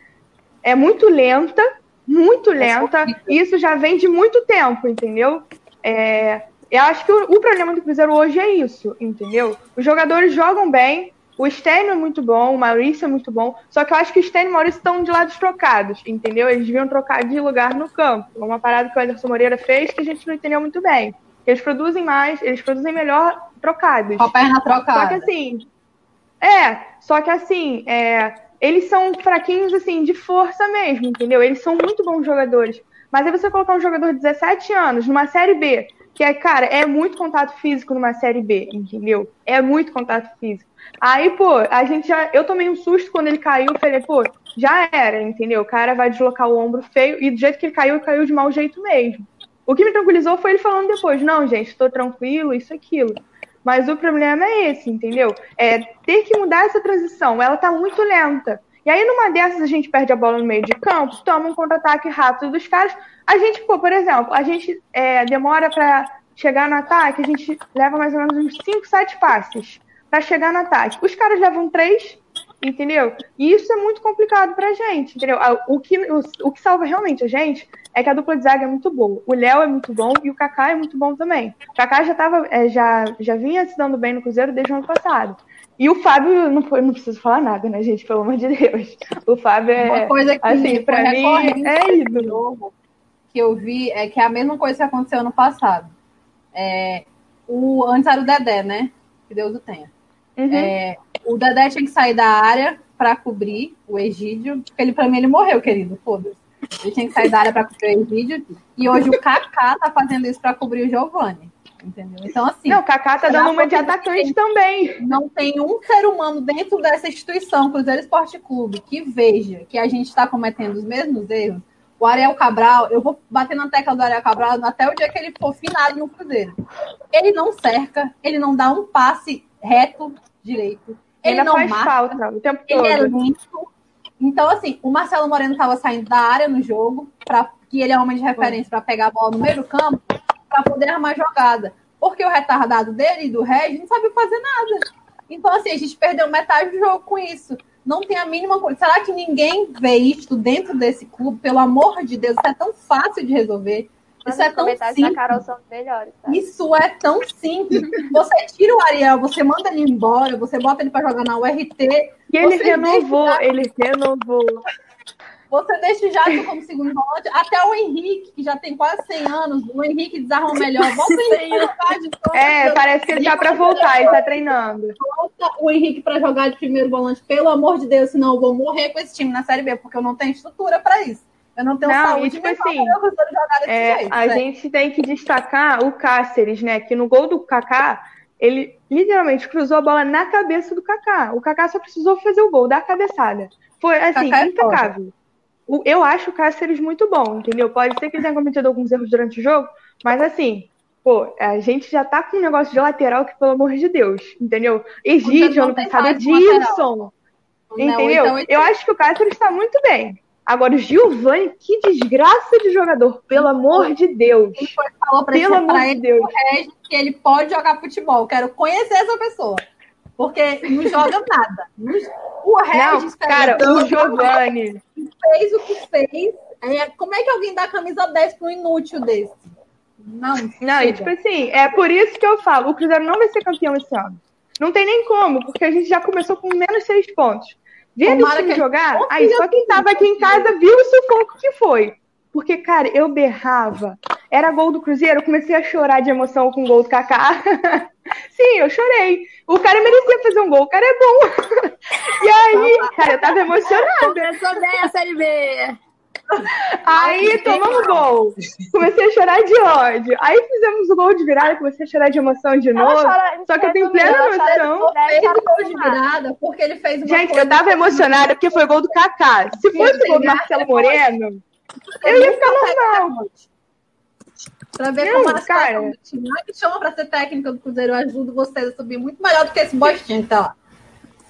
é muito lenta, muito lenta. Isso já vem de muito tempo, entendeu? É, eu acho que o, o, problema do Cruzeiro hoje é isso, entendeu? Os jogadores jogam bem, o Stênio é muito bom, o Maurício é muito bom, só que eu acho que o Stênio e o Maurício estão de lados trocados, entendeu? Eles deviam trocar de lugar no campo. Uma parada que o Anderson Moreira fez que a gente não entendeu muito bem. Eles produzem mais, eles produzem melhor trocados. Com a perna trocada. Só que assim. É, só que assim, é, eles são fraquinhos assim, de força mesmo, entendeu? Eles são muito bons jogadores. Mas aí você colocar um jogador de 17 anos numa série B, que é, cara, é muito contato físico numa série B, entendeu? É muito contato físico. Aí, pô, a gente já. Eu tomei um susto quando ele caiu, falei, pô, já era, entendeu? O cara vai deslocar o ombro feio, e do jeito que ele caiu, ele caiu de mau jeito mesmo. O que me tranquilizou foi ele falando depois, não, gente, estou tranquilo, isso, aquilo. Mas o problema é esse, entendeu? É ter que mudar essa transição. Ela tá muito lenta. E aí, numa dessas, a gente perde a bola no meio de campo, toma um contra-ataque rápido dos caras. A gente, pô, por exemplo, a gente é, demora para chegar no ataque, a gente leva mais ou menos uns 5, 7 passes para chegar no ataque. Os caras levam 3, entendeu? E isso é muito complicado pra gente, entendeu? O que, o, o que salva realmente a gente é que a dupla de zaga é muito boa. O Léo é muito bom e o Kaká é muito bom também. O Kaká já, tava, é, já, já vinha se dando bem no Cruzeiro desde o ano passado. E o Fábio, não, não preciso falar nada, né, gente? Pelo amor de Deus. O Fábio é. Uma coisa que assim, pra mim é ídolo. Que eu vi é que é a mesma coisa que aconteceu ano passado. É, o, antes era o Dedé, né? Que Deus o tenha. Uhum. É, o Dedé tinha que sair da área para cobrir o Egídio, porque ele, pra mim, ele morreu, querido. Foda-se. Ele tinha que sair da área para cobrir o Egídio. E hoje o Kaká tá fazendo isso para cobrir o Giovanni entendeu? Então, assim. Não, o Kaká tá dando uma de atacante também. Não tem um ser humano dentro dessa instituição, Cruzeiro Esporte Clube, que veja que a gente está cometendo os mesmos erros. O Ariel Cabral, eu vou bater na tecla do Ariel Cabral até o dia que ele for finado no Cruzeiro. Ele não cerca, ele não dá um passe reto direito. Ele, não faz marca, falta o tempo ele é todo. é lento. Então, assim, o Marcelo Moreno estava saindo da área no jogo, pra, que ele é homem de referência para pegar a bola no meio do campo para poder armar jogada. Porque o retardado dele e do Regis não sabe fazer nada. Então, assim, a gente perdeu metade do jogo com isso. Não tem a mínima coisa. Será que ninguém vê isto dentro desse clube? Pelo amor de Deus, isso é tão fácil de resolver. Isso é tão simples. Carol são melhores, tá? Isso é tão simples. Você tira o Ariel, você manda ele embora, você bota ele para jogar na URT. E ele renovou, ele renovou. Você deixa o Jadson como segundo volante, até o Henrique, que já tem quase 100 anos, o Henrique desarruma melhor. Volta o Henrique jogar de É, parece que ele tá para voltar, ele tá treinando. Volta o Henrique para jogar de primeiro volante, pelo amor de Deus, senão eu vou morrer com esse time na Série B, porque eu não tenho estrutura para isso. Eu não tenho não, saúde tipo assim, é, jeito, A né? gente tem que destacar o Cáceres, né? Que no gol do Kaká, ele literalmente cruzou a bola na cabeça do Kaká. O Kaká só precisou fazer o gol, dar a cabeçada. Foi assim, Kaká é impecável. É eu acho o Cáceres muito bom, entendeu? Pode ser que ele tenha cometido alguns erros durante o jogo, mas assim, pô, a gente já tá com um negócio de lateral que, pelo amor de Deus, entendeu? Egídio, ano passado, Edilson. Entendeu? Não, então, eu acho que o Cáceres está muito bem. Agora, o Giovanni, que desgraça de jogador, pelo amor de Deus. Foi falou pra pelo amor de Deus. que ele pode jogar futebol. Quero conhecer essa pessoa. Porque não joga nada. O Regis, não, cara, o Giovanni fez o que fez. É, como é que alguém dá camisa 10 para um inútil desse? Não, não e, tipo assim, é por isso que eu falo, o Cruzeiro não vai ser campeão esse ano. Não tem nem como, porque a gente já começou com menos seis pontos. Vendo o time jogar, aí só quem tava aqui em casa viu o sufoco que foi. Porque, cara, eu berrava. Era gol do Cruzeiro, eu comecei a chorar de emoção com o gol do Kaká. Sim, eu chorei. O cara merecia fazer um gol, o cara é bom. e aí, cara, eu tava emocionada. Começou bem a Série B. Aí tomamos gol. Comecei a chorar de ódio. Aí fizemos o gol de virada, comecei a chorar de emoção de novo. Chora, só que eu tenho plena emoção. Fez o gol de virada porque ele fez uma Gente, eu tava emocionada porque foi o gol do Kaká. Se fosse o gol do Marcelo Moreno, eu ia ficar normal. Pra ver não, como cara. do time. me chama pra ser técnica do Cruzeiro, eu ajudo vocês a subir muito melhor do que esse bostinho tá lá.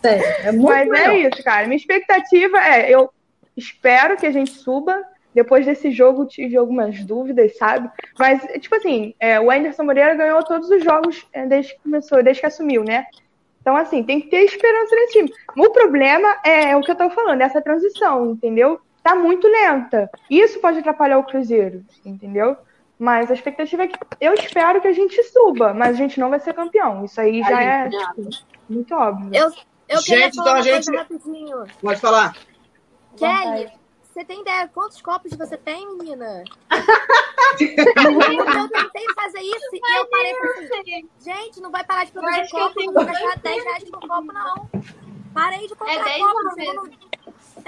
Sério, é muito Mas é melhor. é isso, cara. Minha expectativa é, eu espero que a gente suba. Depois desse jogo tive algumas dúvidas, sabe? Mas, tipo assim, é, o Anderson Moreira ganhou todos os jogos é, desde que começou, desde que assumiu, né? Então, assim, tem que ter esperança nesse time. O problema é, é o que eu tô falando, essa transição, entendeu? Tá muito lenta. Isso pode atrapalhar o Cruzeiro, entendeu? Mas a expectativa é que eu espero que a gente suba, mas a gente não vai ser campeão. Isso aí já é tipo, muito óbvio. Eu, eu gente, então a gente. Pode falar. Kelly, você tem ideia quantos copos você tem, menina? eu tentei fazer isso e eu parei pra Gente, não vai parar de produzir copo, não vou gastar 10 reais por copo, não. Parei de comprar é copo. Não,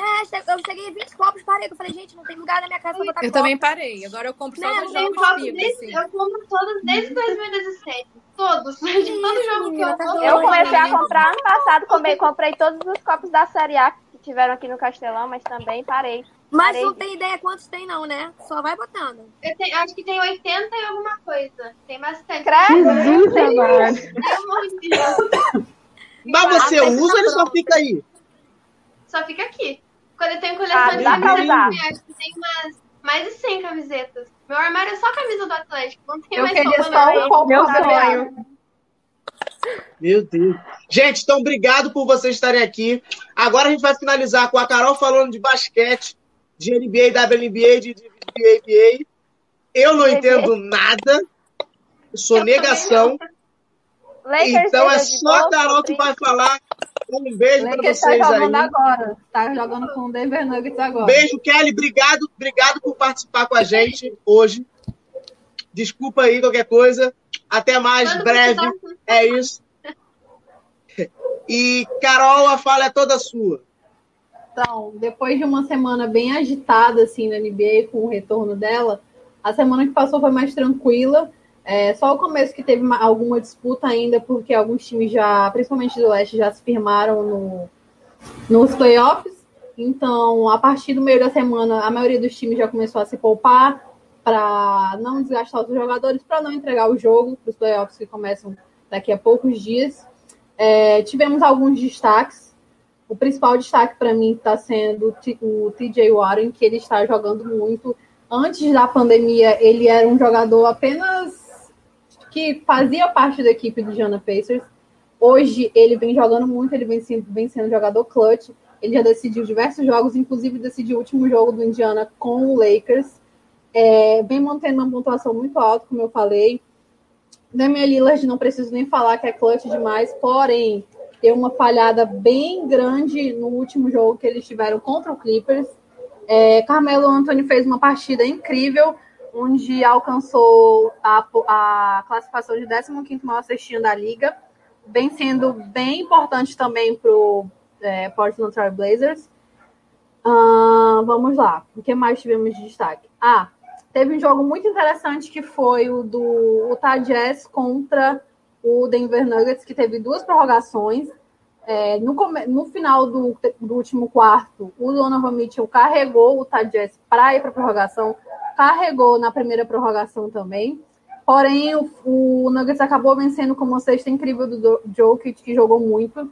é, eu cheguei a 20 copos, parei. Eu falei, gente, não tem lugar na minha casa pra botar Eu copo. também parei. Agora eu compro só né, os jogos comigo, desde, assim. Eu compro todos desde 2017. Todos. De todo jogo que eu compro. Eu comecei a comprar ano passado. Comprei, comprei todos os copos da Série A que tiveram aqui no Castelão, mas também parei. Mas parei. não tem ideia quantos tem, não, né? Só vai botando. Eu tenho, acho que tem 80 e alguma coisa. Tem bastante. Jesus, amado. Mas você usa ou ele só fica aí? Só fica aqui. Quando eu tenho coleção ah, de camisetas, acho que tem umas mais de 100 camisetas. Meu armário é só camisa do Atlético, não tem eu mais queria só um meu sonho. Meu Deus. Gente, então obrigado por vocês estarem aqui. Agora a gente vai finalizar com a Carol falando de basquete, de NBA, WNBA, de, ABA. Eu não entendo nada. Eu sou eu negação. Então é só a Carol que vai falar um beijo para tá vocês tá jogando aí. agora. Tá jogando com o Denver Nuggets agora. Beijo, Kelly. Obrigado, obrigado por participar com a gente hoje. Desculpa aí qualquer coisa. Até mais, Quando breve. É isso. E, Carol, a fala é toda sua. Então, depois de uma semana bem agitada, assim, na NBA, com o retorno dela, a semana que passou foi mais tranquila. É, só o começo que teve uma, alguma disputa ainda, porque alguns times já, principalmente do leste, já se firmaram no, nos playoffs. Então, a partir do meio da semana, a maioria dos times já começou a se poupar para não desgastar os jogadores, para não entregar o jogo para os playoffs que começam daqui a poucos dias. É, tivemos alguns destaques. O principal destaque para mim está sendo o TJ Warren, que ele está jogando muito. Antes da pandemia, ele era um jogador apenas que fazia parte da equipe do Indiana Pacers. Hoje ele vem jogando muito, ele vem sendo, vem sendo jogador clutch. Ele já decidiu diversos jogos, inclusive decidiu o último jogo do Indiana com o Lakers. é, vem mantendo uma pontuação muito alta, como eu falei. Damian Lillard, não preciso nem falar que é clutch demais, porém, deu uma falhada bem grande no último jogo que eles tiveram contra o Clippers. É, Carmelo Anthony fez uma partida incrível, onde alcançou a, a classificação de 15º maior cestinho da liga, vem sendo bem importante também para o é, Portland Trail Blazers. Uh, vamos lá, o que mais tivemos de destaque? Ah, teve um jogo muito interessante que foi o do Utah Jazz contra o Denver Nuggets, que teve duas prorrogações. É, no, no, final do, do, último quarto, o Donovan Mitchell carregou o Utah Jazz para ir para a prorrogação, carregou na primeira prorrogação também. Porém, o, o Nuggets acabou vencendo com uma cesta incrível do Jokic, que jogou muito.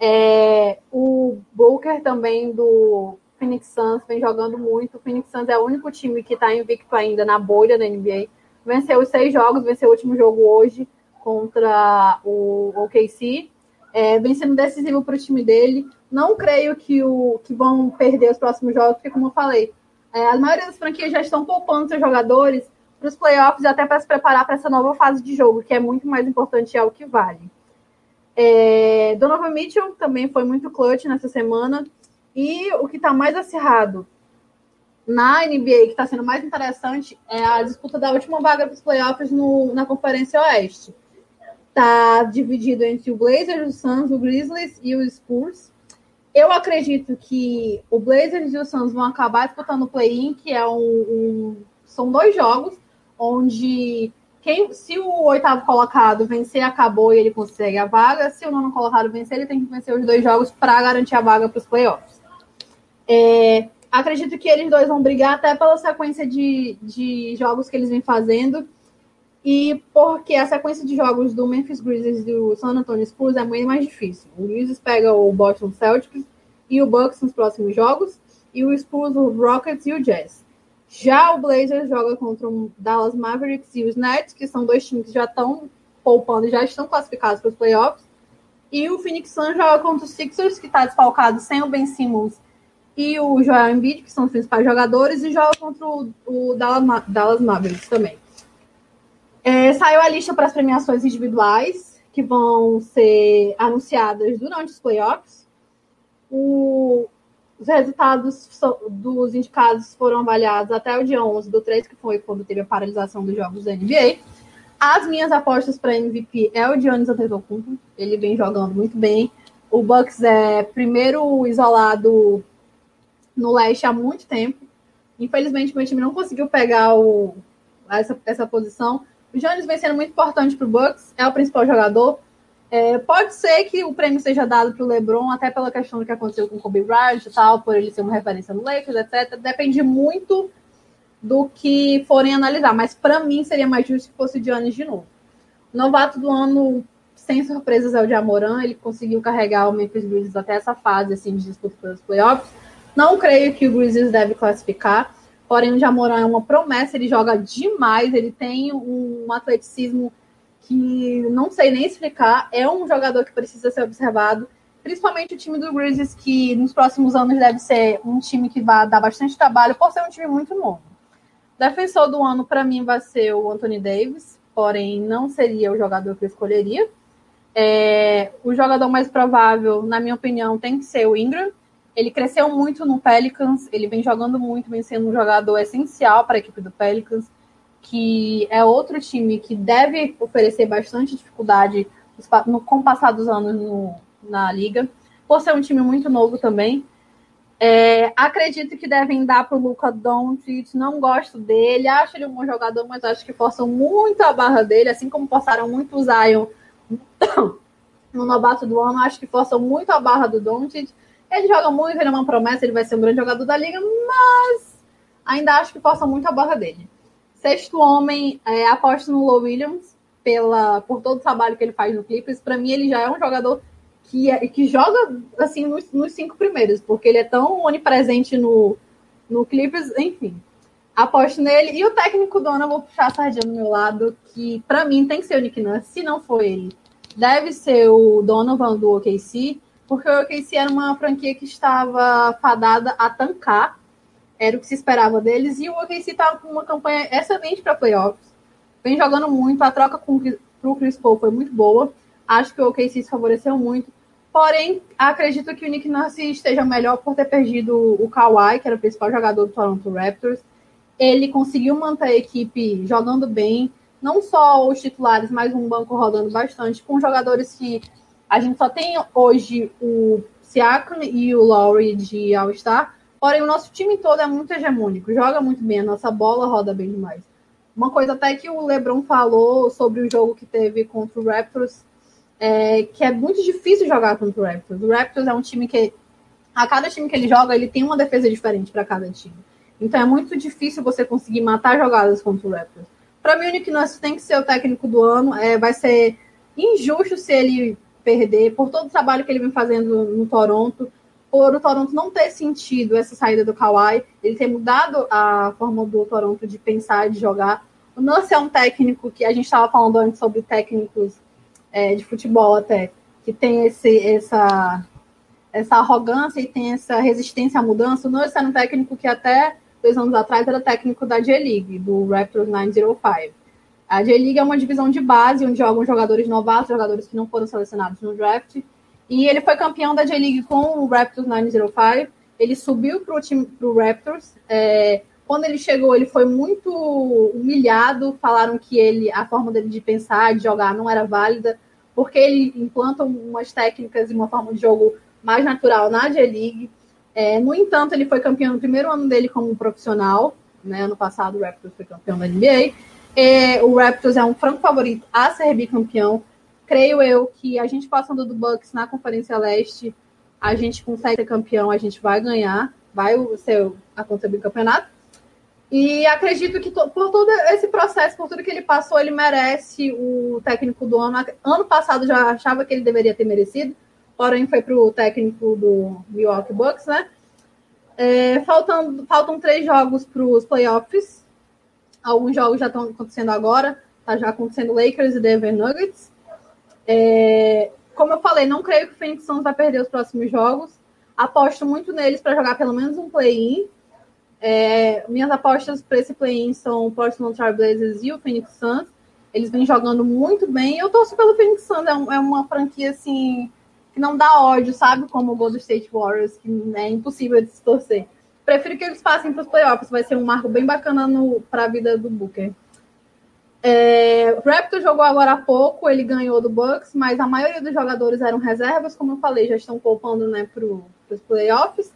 É, o Booker também do Phoenix Suns vem jogando muito. O Phoenix Suns é o único time que está invicto ainda na bolha da NBA. Venceu os seis jogos, venceu o último jogo hoje contra o OKC. É, vem sendo decisivo para o time dele. Não creio que, o, que vão perder os próximos jogos, porque, como eu falei, é, a maioria das franquias já estão poupando seus jogadores para os playoffs e até para se preparar para essa nova fase de jogo, que é muito mais importante e é o que vale. É, Donovan Mitchell também foi muito clutch nessa semana. E o que está mais acirrado na NBA, que está sendo mais interessante, é a disputa da última vaga para os playoffs no, na Conferência Oeste. Está dividido entre o Blazers, o Suns, o Grizzlies e o Spurs. Eu acredito que o Blazers e o Suns vão acabar disputando o play-in, que é um, um, são dois jogos onde quem, se o oitavo colocado vencer, acabou e ele consegue a vaga. Se o nono colocado vencer, ele tem que vencer os dois jogos para garantir a vaga para os playoffs. É, acredito que eles dois vão brigar até pela sequência de, de jogos que eles vêm fazendo. E porque a sequência de jogos do Memphis Grizzlies e do San Antonio Spurs é muito mais difícil. O Grizzlies pega o Boston Celtics e o Bucks nos próximos jogos, e o Spurs, o Rockets e o Jazz. Já o Blazers joga contra o Dallas Mavericks e os Nets, que são dois times que já estão poupando, já estão classificados para os playoffs. E o Phoenix Suns joga contra o Sixers, que está desfalcado sem o Ben Simmons e o Joel Embiid, que são os principais jogadores, e joga contra o, o Dallas, Dallas Mavericks também. É, saiu a lista para as premiações individuais, que vão ser anunciadas durante os playoffs. O, os resultados dos indicados foram avaliados até o dia 11 do 3, que foi quando teve a paralisação dos jogos da NBA. As minhas apostas para MVP é o Giannis Antetokounmpo. Ele vem jogando muito bem. O Bucks é primeiro isolado no leste há muito tempo. Infelizmente, meu time não conseguiu pegar o, essa, essa posição. O Giannis vem sendo muito importante para o Bucks. É o principal jogador. É, pode ser que o prêmio seja dado para o LeBron, até pela questão do que aconteceu com o Kobe Bryant e tal, por ele ser uma referência no Lakers, etc. Depende muito do que forem analisar, mas para mim seria mais justo que fosse o Giannis de novo. Novato do ano, sem surpresas, é o Jamoran. Ele conseguiu carregar o Memphis Grizzlies até essa fase assim, de disputa pelos playoffs. Não creio que o Grizzlies deve classificar, porém o Jamoran é uma promessa, ele joga demais, ele tem um atleticismo que não sei nem explicar, é um jogador que precisa ser observado, principalmente o time do Grizzlies, que nos próximos anos deve ser um time que vai dar bastante trabalho, por ser um time muito novo. Defensor do ano, para mim, vai ser o Anthony Davis, porém não seria o jogador que eu escolheria. É, o jogador mais provável, na minha opinião, tem que ser o Ingram. Ele cresceu muito no Pelicans, ele vem jogando muito, vem sendo um jogador essencial para a equipe do Pelicans que é outro time que deve oferecer bastante dificuldade no, com o passar dos anos no, na liga, por ser um time muito novo também. É, acredito que devem dar para o Luca Doncic, não gosto dele, acho ele um bom jogador, mas acho que forçam muito a barra dele, assim como forçaram muito o Zion no novato do ano, acho que forçam muito a barra do Doncic. Ele joga muito, ele é uma promessa, ele vai ser um grande jogador da liga, mas ainda acho que forçam muito a barra dele. Sexto homem, é, aposto no Low Williams pela, por todo o trabalho que ele faz no Clippers. Para mim, ele já é um jogador que, é, que joga assim nos, nos, cinco primeiros, porque ele é tão onipresente no, no Clippers, enfim. Aposto nele. E o técnico dono, eu vou puxar a sardinha do meu lado, que para mim tem que ser o Nick Nurse, se não for ele. Deve ser o Donovan do OKC, porque o OKC era uma franquia que estava fadada a tancar era o que se esperava deles, e o OKC estava com uma campanha excelente para playoffs. Vem jogando muito, a troca com o Chris Paul foi muito boa. Acho que o OKC se favoreceu muito. Porém, acredito que o Nick Nurse esteja melhor por ter perdido o Kawhi, que era o principal jogador do Toronto Raptors. Ele conseguiu manter a equipe jogando bem, não só os titulares, mas um banco rodando bastante, com jogadores que a gente só tem hoje o Siakam e o Lowry de All-Star, porém o nosso time todo é muito hegemônico, joga muito bem, a nossa bola roda bem demais. Uma coisa até que o LeBron falou sobre o jogo que teve contra o Raptors é, que é muito difícil jogar contra o Raptors. O Raptors é um time que, a cada time que ele joga, ele tem uma defesa diferente para cada time. Então é muito difícil você conseguir matar jogadas contra o Raptors. Para mim, o Nick Nurse tem que ser o técnico do ano. É, vai ser injusto se ele perder, por todo o trabalho que ele vem fazendo no Toronto, por o Toronto não ter sentido essa saída do Kawhi, ele ter mudado a forma do Toronto de pensar, de jogar. O Nurse é um técnico que a gente estava falando antes sobre técnicos é, de futebol até, que tem esse, essa, essa arrogância e tem essa resistência à mudança. O Nurse era um técnico que até dois anos atrás era técnico da J-League, do Raptors 905. A J-League é uma divisão de base, onde jogam jogadores novatos, jogadores que não foram selecionados no draft. E ele foi campeão da J-League com o Raptors 905. Ele subiu para o time pro Raptors. É, quando ele chegou, ele foi muito humilhado. Falaram que ele, a forma dele de pensar, de jogar, não era válida, porque ele implanta umas técnicas e uma forma de jogo mais natural na J-League. É, no entanto, ele foi campeão no primeiro ano dele como profissional. Né? Ano passado, o Raptors foi campeão da NBA. É, o Raptors é um franco favorito a ser bicampeão. Creio eu que a gente passando do Bucks na Conferência Leste, a gente consegue ser campeão, a gente vai ganhar, vai ser acontecer o bicampeonato. E acredito que por todo esse processo, por tudo que ele passou, ele merece o técnico do ano. Ano passado já achava que ele deveria ter merecido, porém foi para o técnico do Milwaukee Bucks, né? É, faltam, faltam três jogos para os playoffs. Alguns jogos já estão acontecendo agora. Tá já acontecendo Lakers e Denver Nuggets. É, como eu falei, não creio que o Phoenix Suns vai perder os próximos jogos. Aposto muito neles para jogar pelo menos um play-in é, minhas apostas para esse play-in são o Portland Trail Blazers e o Phoenix Suns. Eles vêm jogando muito bem. Eu torço pelo Phoenix Suns, é, um, é, uma franquia assim que não dá ódio, sabe? Como o Golden State Warriors, que é impossível de se torcer. Prefiro que eles passem para os playoffs, vai ser um marco bem bacana para a vida do Booker. É, o Raptor jogou agora há pouco, ele ganhou do Bucks, mas a maioria dos jogadores eram reservas, como eu falei, já estão poupando né, para os playoffs.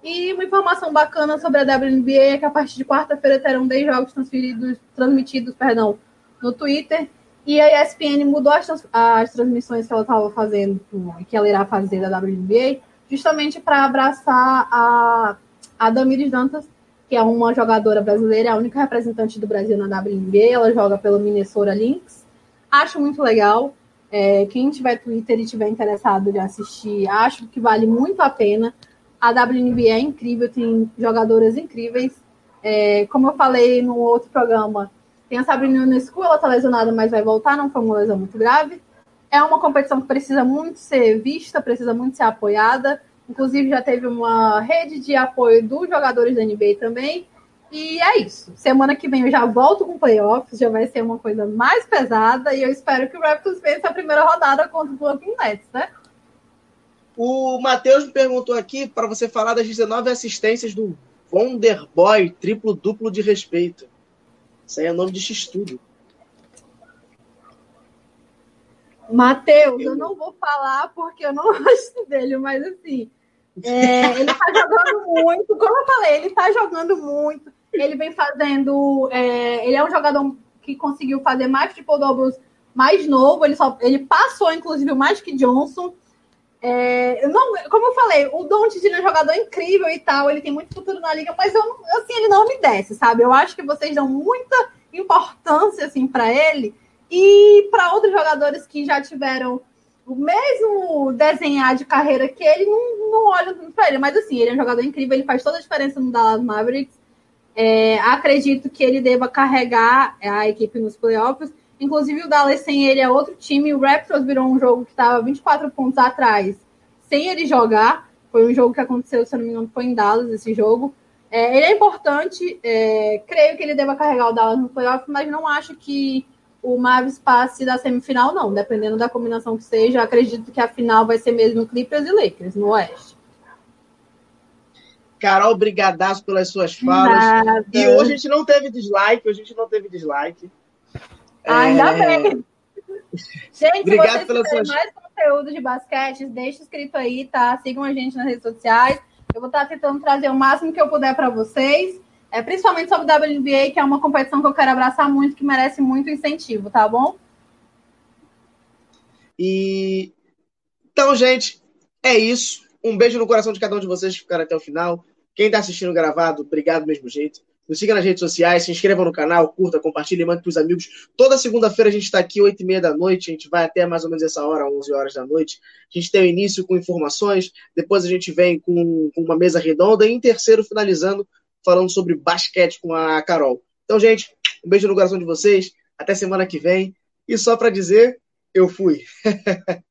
E uma informação bacana sobre a WNBA é que a partir de quarta-feira terão 10 jogos transferidos, transmitidos perdão, no Twitter. E a ESPN mudou as, trans, as transmissões que ela estava fazendo, que ela irá fazer da WNBA, justamente para abraçar a, a Damiris Dantas, que é uma jogadora brasileira, a única representante do Brasil na WNBA. Ela joga pelo Minnesota Lynx. Acho muito legal. É, quem tiver Twitter e tiver interessado em assistir, acho que vale muito a pena. A WNBA é incrível, tem jogadoras incríveis. É, como eu falei no outro programa, tem a Sabrina Ionescu, ela está lesionada, mas vai voltar, não foi uma lesão muito grave. É uma competição que precisa muito ser vista, precisa muito ser apoiada. Inclusive, já teve uma rede de apoio dos jogadores da NBA também. E é isso. Semana que vem eu já volto com playoffs, já vai ser uma coisa mais pesada. E eu espero que o Raptors vença a primeira rodada contra o Brooklyn Nets, né? O Matheus me perguntou aqui para você falar das 19 assistências do Wonderboy, triplo-duplo de respeito. Isso aí é nome de X-Tudo. Matheus, eu... não vou falar porque eu não gosto dele, mas assim, é, ele tá jogando muito. Como eu falei, ele tá jogando muito. Ele vem fazendo. É, ele é um jogador que conseguiu fazer mais triple doubles mais novo. Ele, só, ele passou, inclusive, o Magic Johnson. É, não, como eu falei, o Don't é um jogador incrível e tal, ele tem muito futuro na liga, mas eu, assim, ele não me desce, sabe? Eu acho que vocês dão muita importância assim para ele e para outros jogadores que já tiveram o mesmo desenhar de carreira que ele, não, não olham para ele. Mas assim, ele é um jogador incrível, ele faz toda a diferença no Dallas Mavericks. É, acredito que ele deva carregar a equipe nos playoffs. Inclusive, o Dallas sem ele é outro time. O Raptors virou um jogo que estava 24 pontos atrás, sem ele jogar. Foi um jogo que aconteceu, se eu não me engano, foi em Dallas esse jogo. É, ele é importante, é, creio que ele deva carregar o Dallas no playoff, mas não acho que o Mavis passe da semifinal, não. Dependendo da combinação que seja, acredito que a final vai ser mesmo Clippers e Lakers, no Oeste. Carol, brigadaço pelas suas falas. Nada. E hoje a gente não teve dislike, hoje a gente não teve dislike. Ainda é... bem. Gente, Obrigado se vocês suas... mais conteúdo de basquete, deixa escrito aí, tá? Sigam a gente nas redes sociais. Eu vou estar tentando trazer o máximo que eu puder para vocês. É, principalmente sobre a WNBA, que é uma competição que eu quero abraçar muito, que merece muito incentivo, tá bom? E então, gente, é isso. Um beijo no coração de cada um de vocês que ficaram até o final. Quem está assistindo gravado, obrigado do mesmo jeito. Nos siga nas redes sociais, se inscreva no canal, curta, compartilhe, mande para os amigos. Toda segunda-feira a gente está aqui, 8 e meia da noite. A gente vai até mais ou menos essa hora, 11 horas da noite. A gente tem o início com informações, depois a gente vem com, com uma mesa redonda e em terceiro, finalizando, falando sobre basquete com a Carol. Então, gente, um beijo no coração de vocês. Até semana que vem. E só para dizer, eu fui.